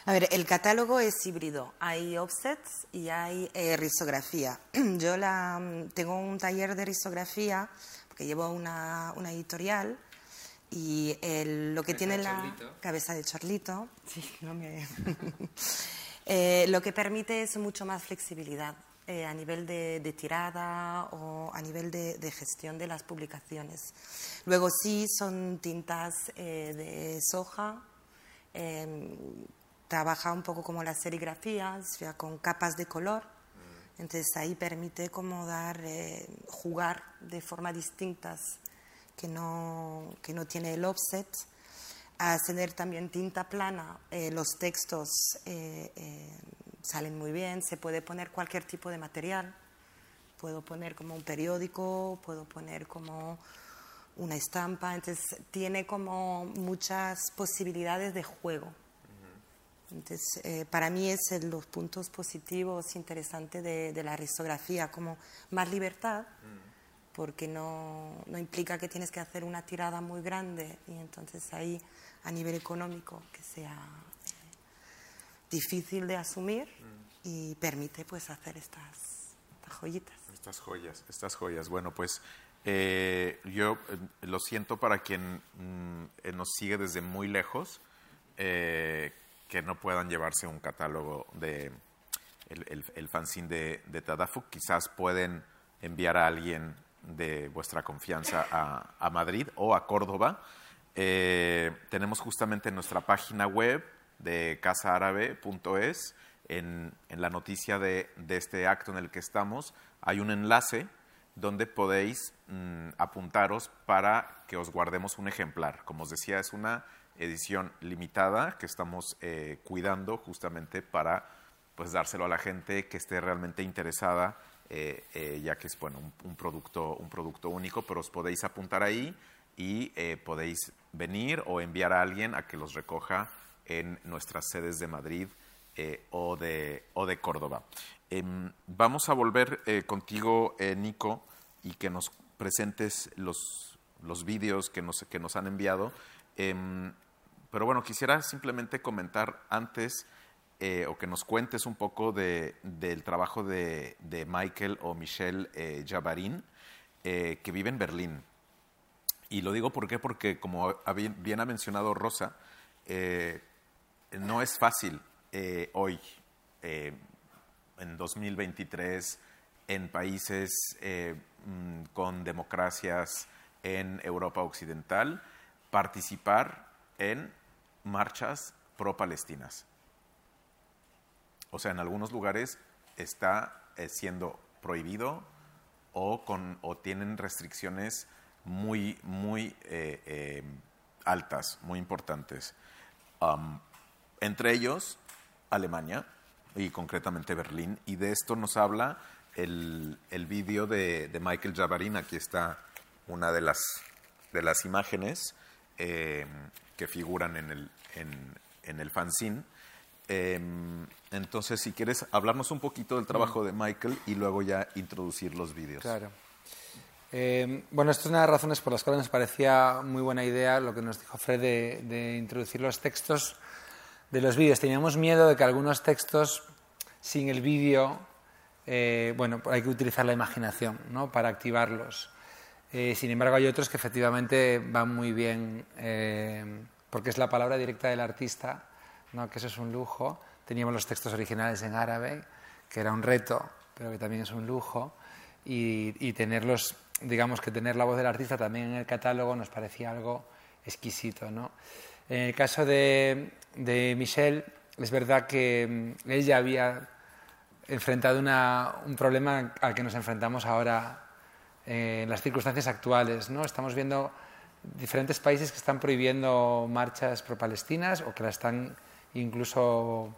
A ver, el catálogo es híbrido. Hay offsets y hay eh, risografía. <clears throat> Yo la, mm, tengo un taller de risografía porque llevo una, una editorial y el- lo que Cabeza tiene de la cabeza de chorlito, sí, no me- <laughs> Eh, lo que permite es mucho más flexibilidad eh, a nivel de, de tirada o a nivel de, de gestión de las publicaciones. Luego sí son tintas eh, de soja, eh, trabaja un poco como las serigrafías, ya con capas de color. Entonces ahí permite como dar, eh, jugar de forma distintas que no, que no tiene el offset. A tener también tinta plana, eh, los textos eh, eh, salen muy bien, se puede poner cualquier tipo de material. Puedo poner como un periódico, puedo poner como una estampa, entonces tiene como muchas posibilidades de juego. Entonces, eh, para mí es el- los puntos positivos interesantes de, de la risografía, como más libertad, porque no, no implica que tienes que hacer una tirada muy grande y entonces ahí a nivel económico que sea eh, difícil de asumir y permite pues hacer estas, estas joyitas. Estas joyas, estas joyas. Bueno, pues eh, yo eh, lo siento para quien mm, eh, nos sigue desde muy lejos, eh, que no puedan llevarse un catálogo de el, el- el fanzine de, de Tadafuk. Quizás pueden enviar a alguien de vuestra confianza a, Madrid o a Córdoba. Eh, tenemos justamente en nuestra página web de casaarabe.es, en, en la noticia de, de este acto en el que estamos, hay un enlace donde podéis mm, apuntaros para que os guardemos un ejemplar. Como os decía, es una edición limitada que estamos eh, cuidando justamente para pues dárselo a la gente que esté realmente interesada, eh, eh, ya que es bueno un, producto un producto único, pero os podéis apuntar ahí y eh, podéis venir o enviar a alguien a que los recoja en nuestras sedes de Madrid o, de, o de Córdoba. Em, vamos a volver contigo, Nico, y que nos presentes los, los vídeos que nos, que nos han enviado. Em, pero bueno, quisiera simplemente comentar antes eh, o que nos cuentes un poco de- del trabajo de, Michael o Michelle eh, Javarin, eh, que vive en Berlín. Y lo digo ¿por qué? porque, como bien, ha mencionado Rosa, eh, no es fácil hoy, en 2023, en países mm, con democracias en Europa Occidental, participar en marchas pro-palestinas. O sea, en algunos lugares está eh, siendo prohibido o, tienen restricciones muy, muy eh, eh, altas, muy importantes. Entre ellos, Alemania y concretamente Berlín. Y de esto nos habla el, el vídeo de, Michael Javarin. Aquí está una de las, de las imágenes que figuran en el, en el fanzine. Eh, entonces, si quieres hablarnos un poquito del trabajo de Michael y luego ya introducir los vídeos. Claro. Eh, bueno, esto es una de las razones por las cuales nos parecía muy buena idea lo que nos dijo Fred de, de introducir los textos de los vídeos. Teníamos miedo de que algunos textos sin el vídeo, eh, bueno, hay que utilizar la imaginación ¿no? para activarlos. Eh, sin embargo, hay otros que efectivamente van muy bien, eh, porque es la palabra directa del artista, ¿no? que eso es un lujo. Teníamos los textos originales en árabe, que era un reto, pero que también es un lujo. Y, y tenerlos, digamos que tener la voz del artista también en el catálogo nos parecía algo exquisito. ¿no? En el caso de, de Michelle, es verdad que mm, ella había enfrentado una- un problema al que nos enfrentamos ahora eh, en las circunstancias actuales. ¿no? Estamos viendo diferentes países que están prohibiendo marchas pro-palestinas o que las están incluso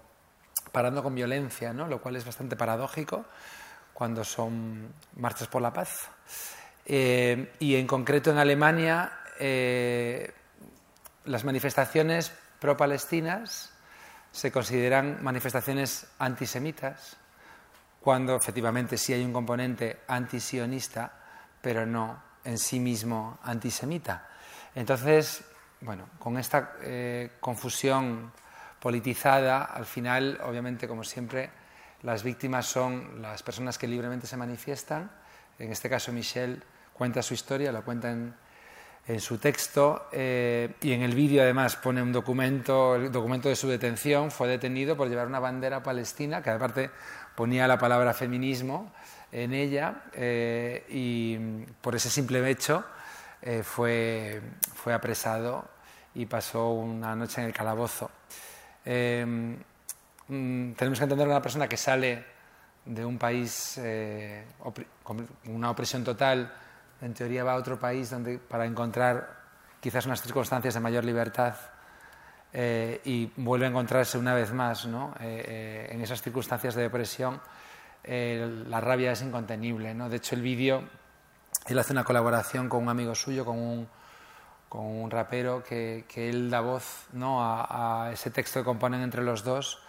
parando con violencia, ¿no? lo cual es bastante paradójico cuando son marchas por la paz. Eh, y en concreto en Alemania, eh, las manifestaciones pro-palestinas se consideran manifestaciones antisemitas, cuando efectivamente sí hay un componente antisionista, pero no en sí mismo antisemita. Entonces, bueno, con esta eh, confusión politizada, al final, obviamente, como siempre, las víctimas son las personas que libremente se manifiestan. En este caso, Michelle cuenta su historia, la cuenta en, su texto eh, y en el vídeo además pone un documento, el documento de su detención. Fue detenido por llevar una bandera palestina que aparte ponía la palabra feminismo en ella eh, y por ese simple hecho eh, fue, fue apresado y pasó una noche en el calabozo. Mm, tenemos que entender a una persona que sale de un país eh, con una opresión total, en teoría va a otro país donde, para encontrar quizás unas circunstancias de mayor libertad eh, y vuelve a encontrarse una vez más ¿no? Eh, en esas circunstancias de depresión. la rabia es incontenible. ¿no? De hecho, el vídeo, él hace una colaboración con un amigo suyo, con un con un rapero que, que él da voz ¿no? a, ese texto que componen entre los dos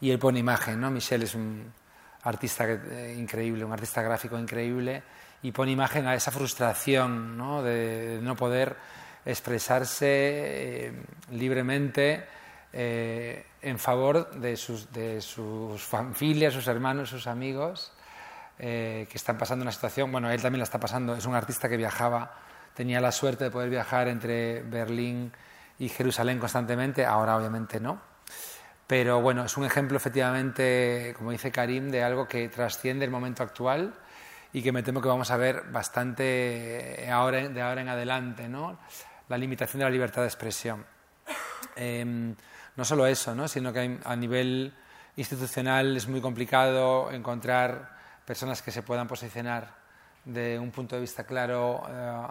y él pone imagen. ¿no? Michel es un artista eh, increíble, un artista gráfico increíble y pone imagen a esa frustración ¿no? De, no poder expresarse eh, libremente eh, en favor de sus, de sus familias, sus hermanos, sus amigos que están pasando una situación, bueno, él también la está pasando, es un artista que viajaba tenía la suerte de poder viajar entre Berlín y Jerusalén constantemente, ahora obviamente no. Pero bueno, es un ejemplo efectivamente, como dice Karim, de algo que trasciende el momento actual y que me temo que vamos a ver bastante ahora, de ahora en adelante, ¿no? la limitación de la libertad de expresión. Em, no solo eso, ¿no? sino que a nivel institucional es muy complicado encontrar personas que se puedan posicionar de un punto de vista claro eh,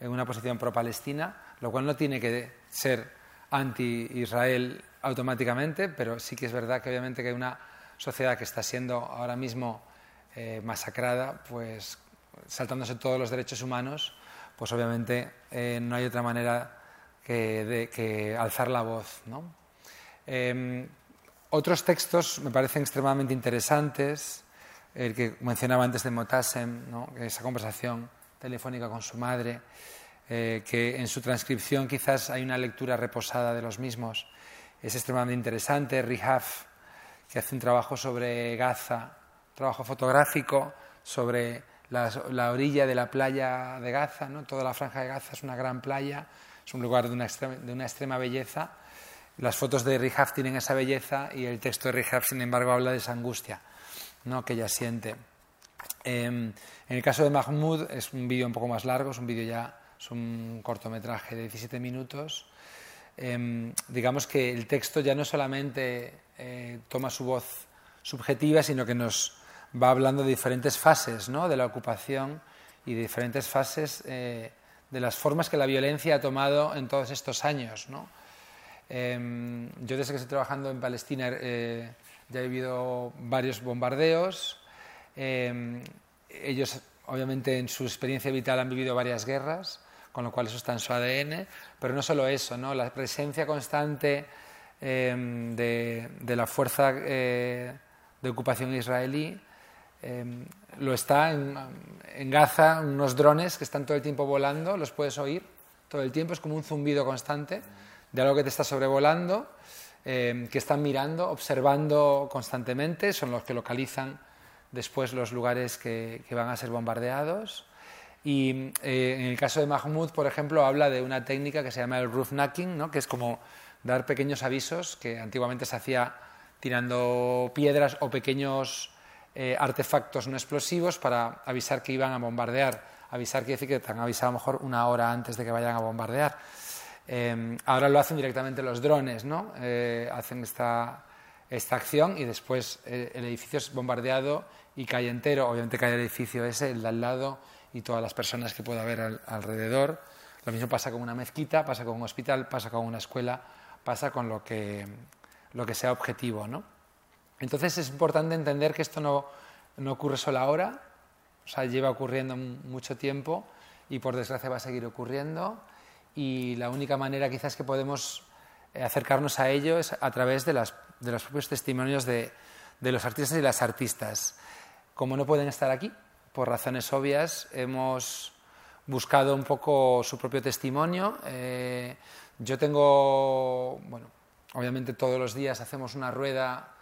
en una posición pro-palestina, lo cual no tiene que ser anti-Israel automáticamente, pero sí que es verdad que obviamente que una sociedad que está siendo ahora mismo eh, masacrada, pues saltándose todos los derechos humanos, pues obviamente eh, no hay otra manera que, alzar la voz. Em, otros textos me parecen extremadamente interesantes, el que mencionaba antes de Motasem, esa conversación telefónica con su madre, eh, que en su transcripción quizás hay una lectura reposada de los mismos. Es extremadamente interesante. Rihaf, que hace un trabajo sobre Gaza, trabajo fotográfico sobre la, orilla de la playa de Gaza, ¿no? toda la franja de Gaza es una gran playa, es un lugar de una extrema, de una extrema belleza. Las fotos de Rihaf tienen esa belleza y el texto de Rihaf, sin embargo, habla de esa angustia ¿no? que ella siente. Em, en el caso de Mahmoud es un vídeo un poco más largo, es un vídeo ya, es un cortometraje de 17 minutos. Em, digamos que el texto ya no solamente eh, toma su voz subjetiva, sino que nos va hablando de diferentes fases ¿no? de la ocupación y de diferentes fases eh, de las formas que la violencia ha tomado en todos estos años. ¿no? Em, yo desde que estoy trabajando en Palestina eh, ya he vivido varios bombardeos, Em, ellos, obviamente, en su experiencia vital han vivido varias guerras, con lo cual eso está en su ADN, pero no solo eso, ¿no? la presencia constante em, de, la fuerza eh, de ocupación israelí em, lo está en, en, Gaza, unos drones que están todo el tiempo volando, los puedes oír todo el tiempo, es como un zumbido constante de algo que te está sobrevolando, que están mirando, observando constantemente, son los que localizan después los lugares que, van a ser bombardeados. Y eh, en el caso de Mahmoud, por ejemplo, habla de una técnica que se llama el roof knocking, ¿no? que es como dar pequeños avisos, que antiguamente se hacía tirando piedras o pequeños eh, artefactos no explosivos para avisar que iban a bombardear. Avisar quiere decir que te han avisado a lo mejor una hora antes de que vayan a bombardear. Eh, ahora lo hacen directamente los drones, ¿no? hacen esta, esta acción y después el edificio es bombardeado y cae entero, obviamente cae el edificio ese, el de al lado y todas las personas que pueda haber alrededor. Lo mismo pasa con una mezquita, pasa con un hospital, pasa con una escuela, pasa con lo que, lo que sea objetivo. ¿no? Entonces es importante entender que esto no, no ocurre solo ahora, o sea, lleva ocurriendo mucho tiempo y por desgracia va a seguir ocurriendo y la única manera quizás que podemos eh, acercarnos a ello es a través de, las, de los propios testimonios de, de, los artistas y las artistas. Como no pueden estar aquí, por razones obvias, hemos buscado un poco su propio testimonio. Eh, yo tengo, bueno, obviamente todos los días hacemos una rueda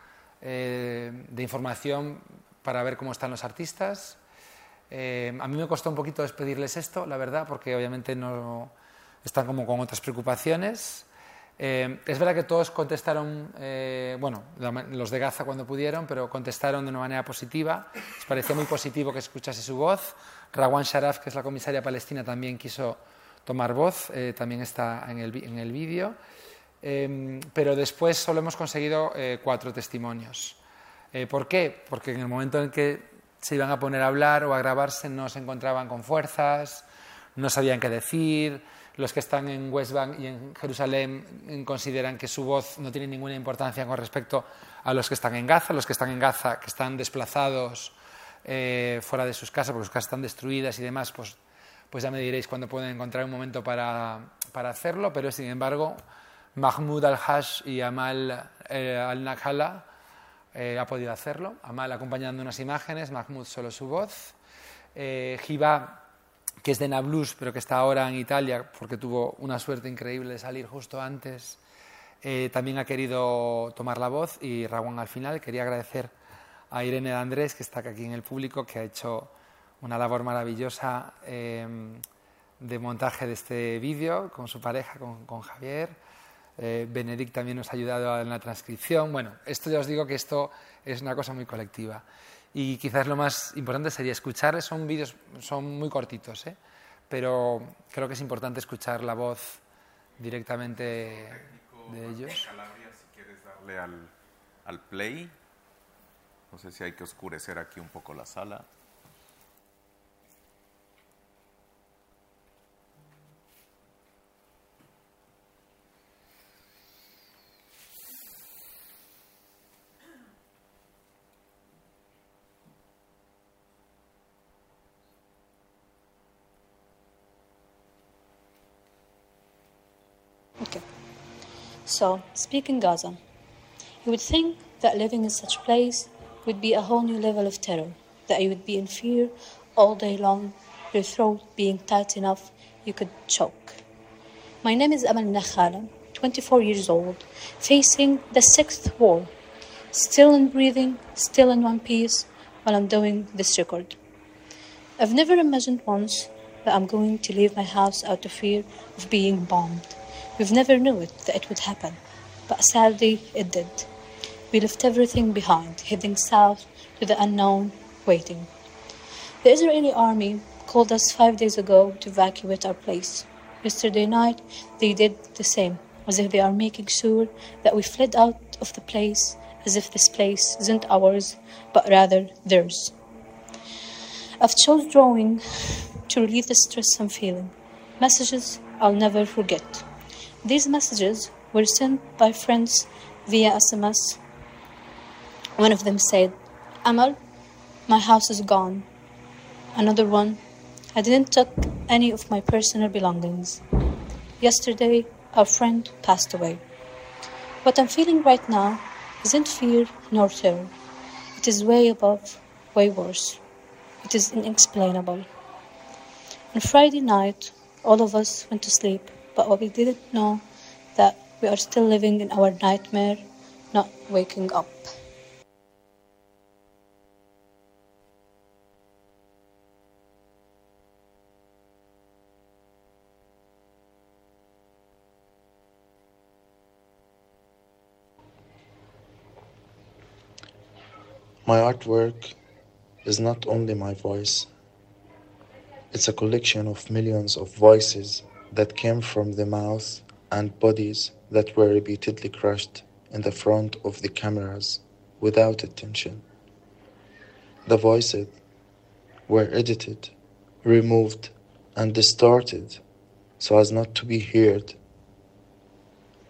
eh, de información para ver cómo están los artistas. Eh, a mí me costó un poquito despedirles esto, la verdad, porque obviamente no están como con otras preocupaciones. Eh, es verdad que todos contestaron, eh, bueno, los de Gaza cuando pudieron, pero contestaron de una manera positiva. Les pareció muy positivo que escuchase su voz. Rawan Sharaf, que es la comisaria palestina, también quiso tomar voz, también está en el, en el vídeo. pero después solo hemos conseguido cuatro testimonios. ¿Por qué? Porque en el momento en que se iban a poner a hablar o a grabarse no se encontraban con fuerzas, no sabían qué decir. Los que están en West Bank y en Jerusalén consideran que su voz no tiene ninguna importancia con respecto a los que están en Gaza, los que están en Gaza, que están desplazados eh, fuera de sus casas porque sus casas están destruidas y demás, pues, pues ya me diréis cuándo pueden encontrar un momento para, para hacerlo, pero sin embargo, Mahmoud al-Hash y Amal eh, al-Nakhala eh, ha podido hacerlo. Amal acompañando unas imágenes, Mahmoud solo su voz. Eh, que es de Nablus, pero que está ahora en Italia porque tuvo una suerte increíble de salir justo antes, eh, también ha querido tomar la voz y Raúl al final. Quería agradecer a Irene de Andrés, que está aquí en el público, que ha hecho una labor maravillosa em, de montaje de este vídeo con su pareja, con, con Javier. Eh, Benedict también nos ha ayudado en la transcripción. Bueno, esto ya os digo que esto es una cosa muy colectiva. Y quizás lo más importante sería escuchar, son vídeos, son muy cortitos, ¿eh? pero creo que es importante escuchar la voz directamente de ellos. Calabria, si quieres darle al, al play, no sé si hay que oscurecer aquí un poco la sala. So, speaking Gaza, you would think that living in such a place would be a whole new level of terror, that you would be in fear all day long, your throat being tight enough you could choke. My name is Amal Nakhala, 24 years old, facing the sixth war, still in breathing, still in one piece while I'm doing this record. I've never imagined once that I'm going to leave my house out of fear of being bombed. We've never knew it that it would happen, but sadly it did. We left everything behind, heading south to the unknown, waiting. The Israeli army called us five days ago to evacuate our place. Yesterday night, they did the same, as if they are making sure that we fled out of the place, as if this place isn't ours, but rather theirs. I've chose drawing to relieve the stress I'm feeling. Messages I'll never forget. These messages were sent by friends via SMS. One of them said, Amal, my house is gone. Another one, I didn't take any of my personal belongings. Yesterday, our friend passed away. What I'm feeling right now isn't fear nor terror. It is way above, way worse. It is inexplainable. On Friday night, all of us went to sleep but what we didn't know that we are still living in our nightmare, not waking up. My artwork is not only my voice, it's a collection of millions of voices that came from the mouth and bodies that were repeatedly crushed in the front of the cameras without attention. The voices were edited, removed, and distorted so as not to be heard.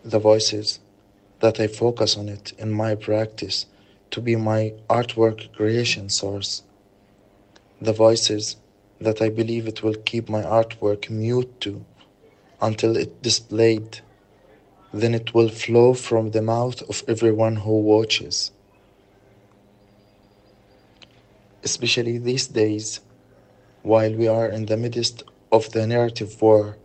The voices that I focus on it in my practice to be my artwork creation source. The voices that I believe it will keep my artwork mute to until it displayed. Then it will flow from the mouth of everyone who watches. Especially these days, while we are in the midst of the narrative war,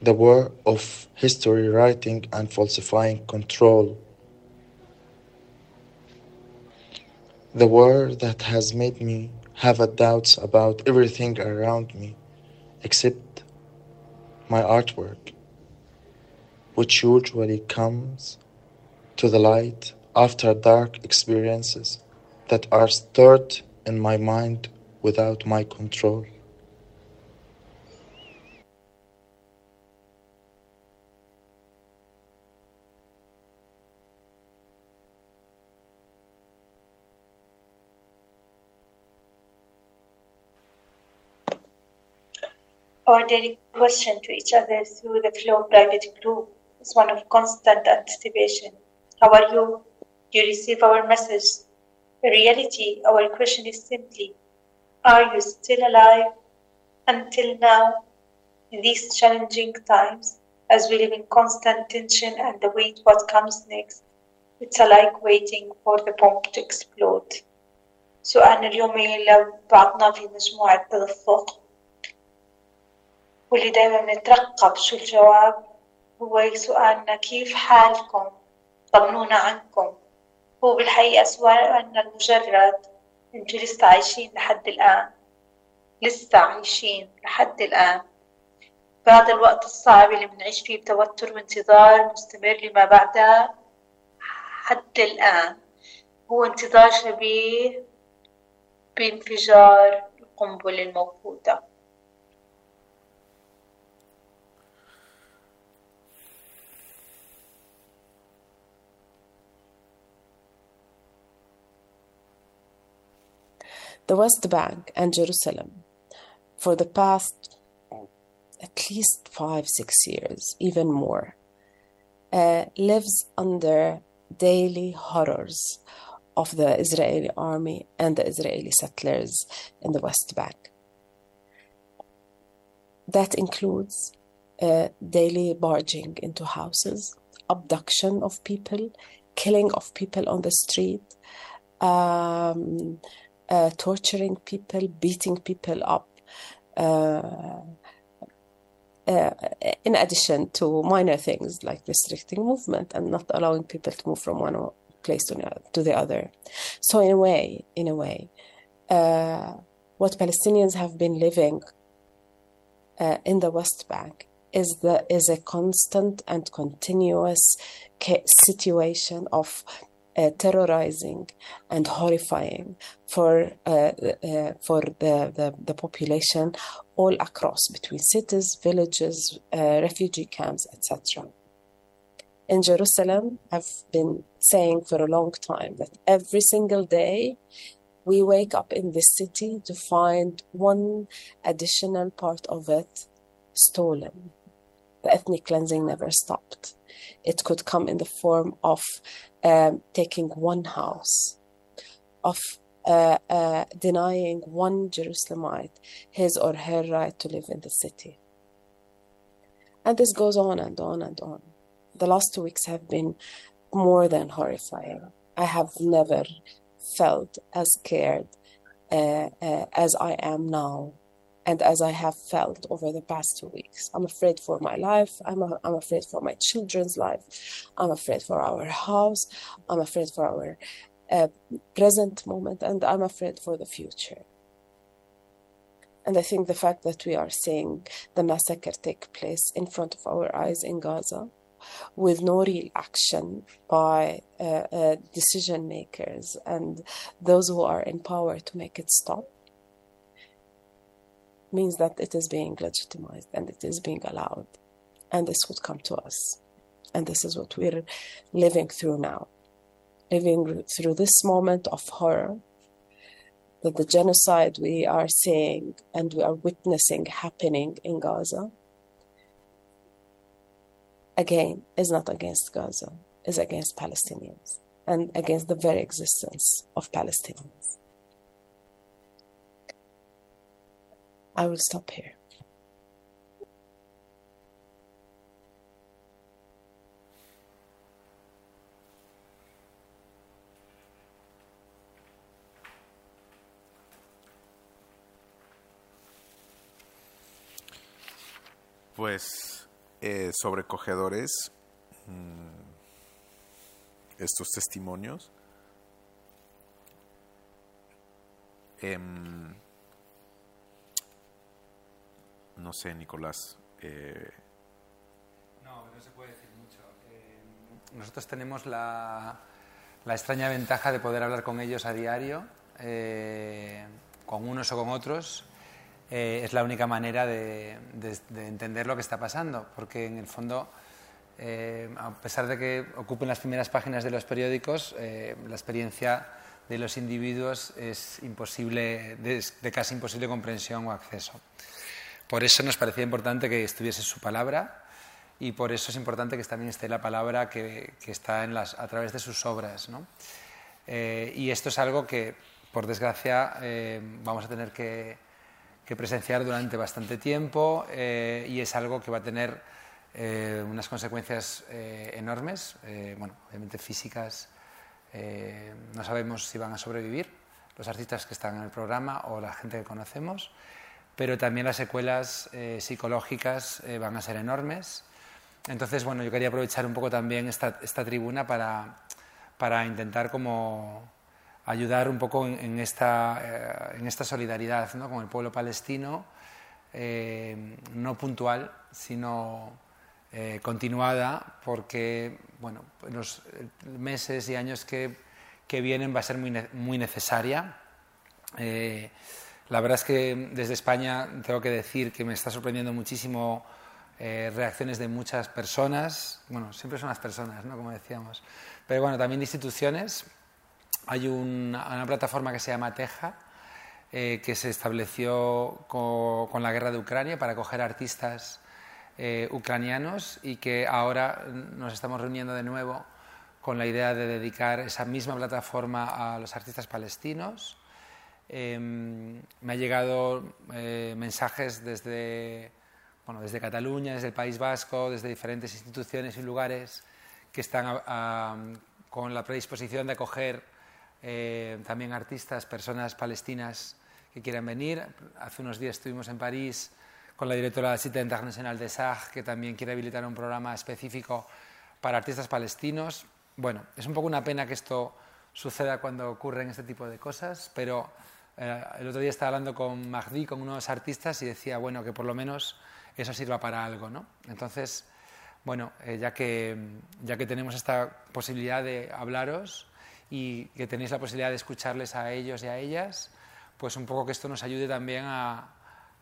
the war of history writing and falsifying control. The war that has made me have doubts about everything around me except my artwork, which usually comes to the light after dark experiences that are stored in my mind without my control. Our daily question to each other through the Flow private group is one of constant anticipation. How are you? Do you receive our message? In reality, our question is simply Are you still alive? Until now, in these challenging times, as we live in constant tension and await what comes next, it's like waiting for the bomb to explode. سؤالنا اليومي لو بعضنا في مجموعة تدفق واللي دايما نترقب شو الجواب؟ هو سؤالنا كيف حالكم؟ طمنونا عنكم. هو بالحقيقة سؤالنا المجرد. أنتوا لسه عايشين لحد الآن. لسه عايشين لحد الآن. بعد الوقت الصعب اللي بنعيش فيه بتوتر وانتظار مستمر لما بعدها حتى الآن. هو انتظار شبيه بانفجار القنبلة الموقوتة the West Bank and Jerusalem for the past at least five, six years, even more, uh, lives under daily horrors of the Israeli army and the Israeli settlers in the West Bank. That includes uh, daily barging into houses, abduction of people, killing of people on the street, um, uh, torturing people, beating people up. Uh, uh, in addition to minor things like restricting movement and not allowing people to move from one place to, to the other. So, in a way, in a way, uh, what Palestinians have been living uh, in the West Bank is the is a constant and continuous situation of uh, terrorizing and horrifying for uh, uh, for the, the, the population all across between cities, villages, refugee camps, etc. In Jerusalem, I've been saying for a long time that every single day we wake up in this city to find one additional part of it stolen. The ethnic cleansing never stopped. It could come in the form of um, taking one house, of uh, uh, denying one Jerusalemite his or her right to live in the city. And this goes on and on and on. The last two weeks have been more than horrifying. I have never felt as scared uh, uh as I am now and as I have felt over the past two weeks. I'm afraid for my life. I'm, a, I'm afraid for my children's life. I'm afraid for our house. I'm afraid for our uh, present moment, and I'm afraid for the future. And I think the fact that we are seeing the massacre take place in front of our eyes in Gaza with no real action by uh, uh, decision makers and those who are in power to make it stop means that it is being legitimized and it is being allowed. And this would come to us. And this is what we're living through now. Living through this moment of horror that the genocide we are seeing and we are witnessing happening in Gaza, again, is not against Gaza, is against Palestinians. and against the very existence of Palestinians. I will stop here. Pues eh, sobrecogedores mm, estos testimonios. Em, no sé, Nicolás. eh, No, no se puede decir mucho. Eh, nosotros tenemos la, la extraña ventaja de poder hablar con ellos a diario, eh, con unos o con otros. Eh, es la única manera de, de- de entender lo que está pasando, porque en el fondo, eh, a pesar de que ocupen las primeras páginas de los periódicos, eh, la experiencia de los individuos es imposible, de, de casi imposible comprensión o acceso. Por eso nos parecía importante que estuviese su palabra y por eso es importante que también esté la palabra que, está a través de sus obras. ¿no? Eh, y esto es algo que, por desgracia, eh, vamos a tener que, presenciar durante bastante tiempo eh, y es algo que va a tener unas consecuencias enormes, bueno, obviamente físicas. no sabemos si van a sobrevivir los artistas que están en el programa o la gente que conocemos, pero también las secuelas eh, psicológicas eh, van a ser enormes. Entonces, bueno, yo quería aprovechar un poco también esta, esta tribuna para, para intentar como ayudar un poco en, en esta, eh, en esta solidaridad ¿no? con el pueblo palestino, eh, no puntual, sino eh, continuada, porque bueno, en los eh, meses y años que, que vienen va a ser muy, muy necesaria. La verdad es que desde España tengo que decir que me está sorprendiendo muchísimo eh, reacciones de muchas personas, bueno, siempre son las personas, ¿no? como decíamos, pero bueno, también de instituciones. Hay un- una plataforma que se llama Teja, eh, que se estableció co- con, la guerra de Ucrania para acoger artistas eh, ucranianos y que ahora nos estamos reuniendo de nuevo con la idea de dedicar esa misma plataforma a los artistas palestinos. Eh, me han llegado eh, mensajes desde, bueno, desde Cataluña, desde el País Vasco, desde diferentes instituciones y lugares que están con la predisposición de acoger eh, también artistas, personas palestinas que quieran venir. Hace unos días estuvimos en París con la directora de la Cita Internacional de SAG, que también quiere habilitar un programa específico para artistas palestinos. Bueno, es un poco una pena que esto suceda cuando ocurren este tipo de cosas, pero eh, el otro día estaba hablando con Magdi, con unos artistas, y decía, bueno, que por lo menos eso sirva para algo, ¿no? Entonces, bueno, eh, ya, que, ya que tenemos esta posibilidad de hablaros y que tenéis la posibilidad de escucharles a ellos y a ellas, pues un poco que esto nos ayude también a,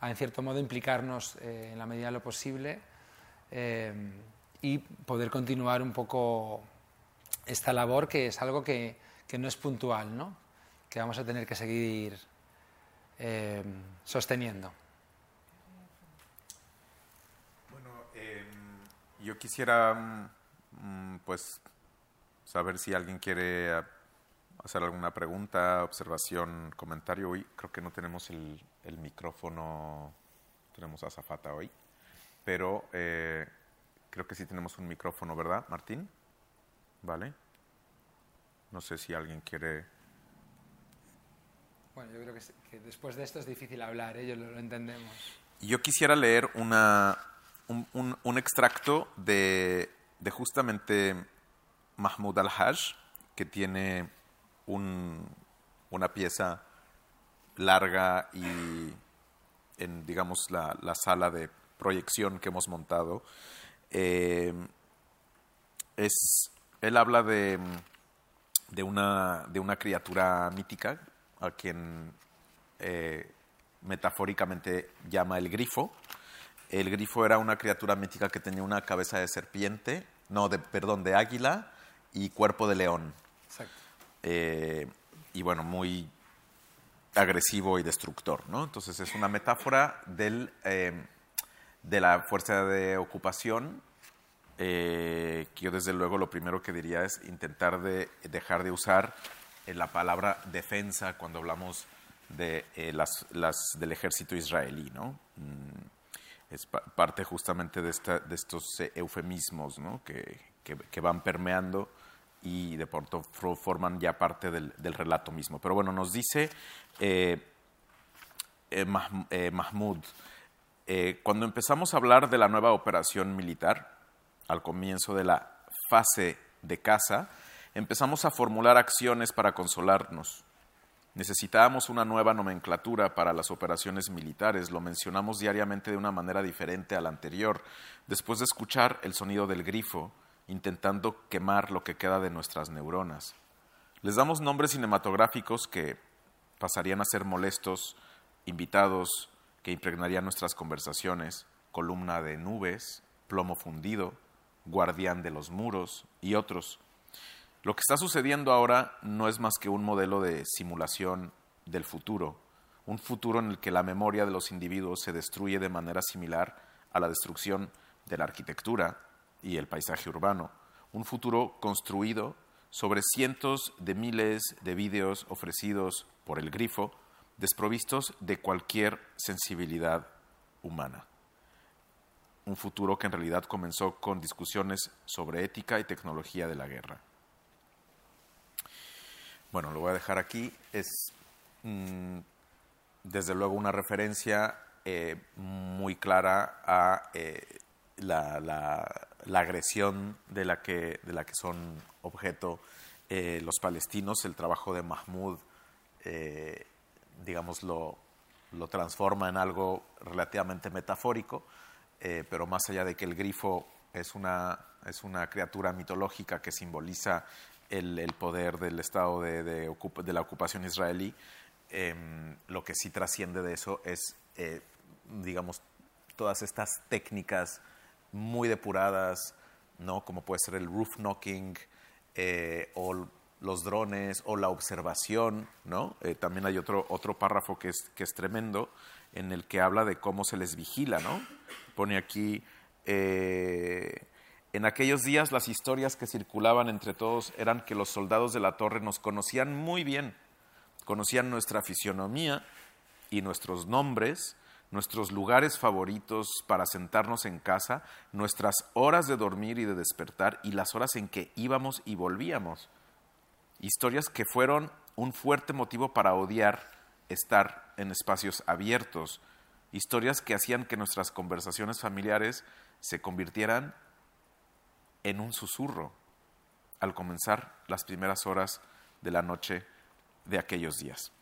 en cierto modo, implicarnos eh, en la medida de lo posible y poder continuar un poco esta labor que es algo que, que no es puntual, ¿no? Que vamos a tener que seguir eh, sosteniendo. Bueno, eh, yo quisiera mm, pues saber si alguien quiere hacer alguna pregunta, observación, comentario. Hoy creo que no tenemos el, el micrófono, tenemos a Zafata hoy, pero eh, creo que sí tenemos un micrófono, ¿verdad, Martín? ¿Vale? No sé si alguien quiere... Bueno, yo creo que, es- que después de esto es difícil hablar, ellos lo, lo entendemos. Yo quisiera leer una, un, un- un extracto de, de justamente Mahmoud al-Hajj, que tiene un- una pieza larga y en, digamos, la, la sala de proyección que hemos montado. Eh, es, él habla de, de, una, de una criatura mítica a quien eh, metafóricamente llama el grifo. El grifo era una criatura mítica que tenía una cabeza de serpiente, no, de, perdón, de águila y cuerpo de león. Exacto. Eh, y bueno, muy agresivo y destructor, ¿no? Entonces es una metáfora del, eh, de la fuerza de ocupación eh, que yo desde luego lo primero que diría es intentar de dejar de usar eh, la palabra defensa cuando hablamos de, eh, las, las, del ejército israelí, ¿no? Mm, es pa- parte justamente de, esta, de estos eh, eufemismos ¿no? que, que- van permeando y de pronto forman ya parte del, del relato mismo. Pero bueno, nos dice eh, Mah- Mahmoud, cuando empezamos a hablar de la nueva operación militar, al comienzo de la fase de caza, empezamos a formular acciones para consolarnos. Necesitábamos una nueva nomenclatura para las operaciones militares, lo mencionamos diariamente de una manera diferente a la anterior, después de escuchar el sonido del grifo, intentando quemar lo que queda de nuestras neuronas. Les damos nombres cinematográficos que pasarían a ser molestos, invitados que impregnarían nuestras conversaciones, columna de nubes, plomo fundido, guardián de los muros y otros. Lo que está sucediendo ahora no es más que un modelo de simulación del futuro, un futuro en el que la memoria de los individuos se destruye de manera similar a la destrucción de la arquitectura y el paisaje urbano, un futuro construido sobre cientos de miles de vídeos ofrecidos por el grifo, desprovistos de cualquier sensibilidad humana. Un futuro que en realidad comenzó con discusiones sobre ética y tecnología de la guerra. Bueno, lo voy a dejar aquí. Es mm, desde luego una referencia eh, muy clara a eh, la, agresión de la que, de la que son objeto eh, los palestinos. El trabajo de Mahmoud, digamos, lo, lo transforma en algo relativamente metafórico, pero más allá de que el grifo es una, es una criatura mitológica que simboliza el, el poder del Estado de, de de la ocupación israelí, em, lo que sí trasciende de eso es, eh, digamos, todas estas técnicas muy depuradas, ¿no? como puede ser el roof knocking eh, o los drones o la observación. ¿no? Eh, también hay otro, otro párrafo que es, que es tremendo en el que habla de cómo se les vigila. ¿no? Pone aquí, eh, en aquellos días las historias que circulaban entre todos eran que los soldados de la torre nos conocían muy bien, conocían nuestra fisionomía y nuestros nombres, nuestros lugares favoritos para sentarnos en casa, nuestras horas de dormir y de despertar y las horas en que íbamos y volvíamos. Historias que fueron un fuerte motivo para odiar estar en espacios abiertos. Historias que hacían que nuestras conversaciones familiares se convirtieran en un susurro al comenzar las primeras horas de la noche de aquellos días.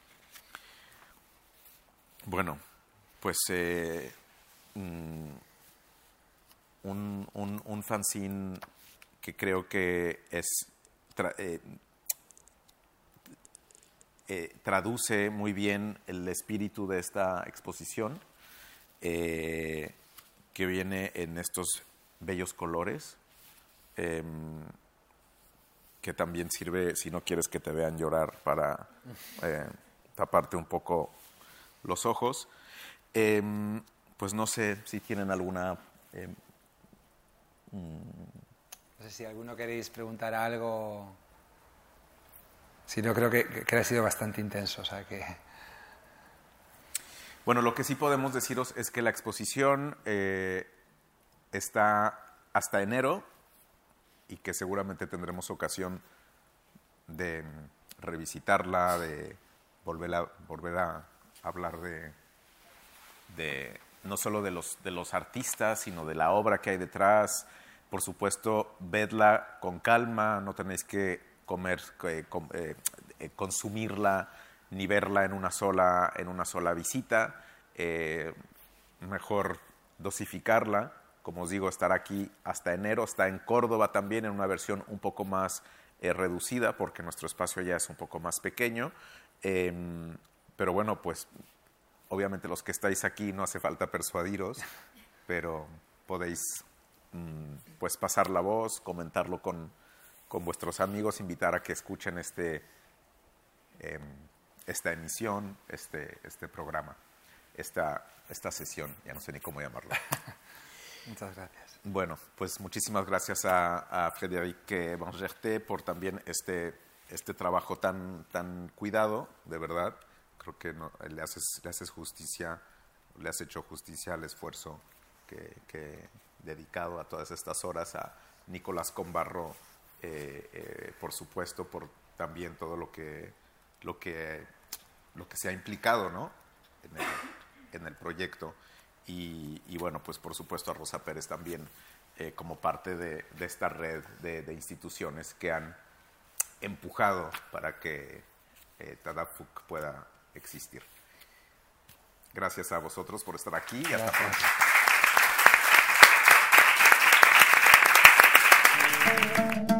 Bueno, pues eh, mm, un, un, un fanzine que creo que es eh, eh, traduce muy bien el espíritu de esta exposición, que viene en estos bellos colores, em, que también sirve, si no quieres que te vean llorar, para eh, taparte un poco los ojos. Em, pues no sé si tienen alguna... em, No sé si alguno queréis preguntar algo. Sí, no creo que, que ha sido bastante intenso, o sea que. Bueno, lo que sí podemos deciros es que la exposición eh, está hasta enero y que seguramente tendremos ocasión de revisitarla, de volver a, volver a hablar de, no solo de los, de los artistas, sino de la obra que hay detrás. Por supuesto, vedla con calma, no tenéis que comer, com- eh, eh, consumirla ni verla en una sola, en una sola visita. Eh, mejor dosificarla. Como os digo, estará aquí hasta enero. Está en Córdoba también en una versión un poco más eh, reducida porque nuestro espacio ya es un poco más pequeño. Em, pero bueno, pues obviamente los que estáis aquí no hace falta persuadiros, <laughs> pero podéis mm, pues pasar la voz, comentarlo con, con vuestros amigos, invitar a que escuchen este, em, esta emisión, este, este programa, esta, esta sesión, ya no sé ni cómo llamarlo. <laughs> Muchas gracias. Bueno, pues muchísimas gracias a, a Frédéric Bangerté por también este, este trabajo tan, tan cuidado, de verdad. Creo que no, le, haces, le haces justicia, le has hecho justicia al esfuerzo que, que dedicado a todas estas horas, a Nicolás Combarro, eh, eh, por supuesto, por también todo lo que, lo que, lo que se ha implicado ¿no? en, el, en el proyecto. Y, y, bueno, pues por supuesto a Rosa Pérez también eh, como parte de, de esta red de, de, instituciones que han empujado para que eh, Tadafuk pueda existir. Gracias a vosotros por estar aquí y hasta Gracias. pronto.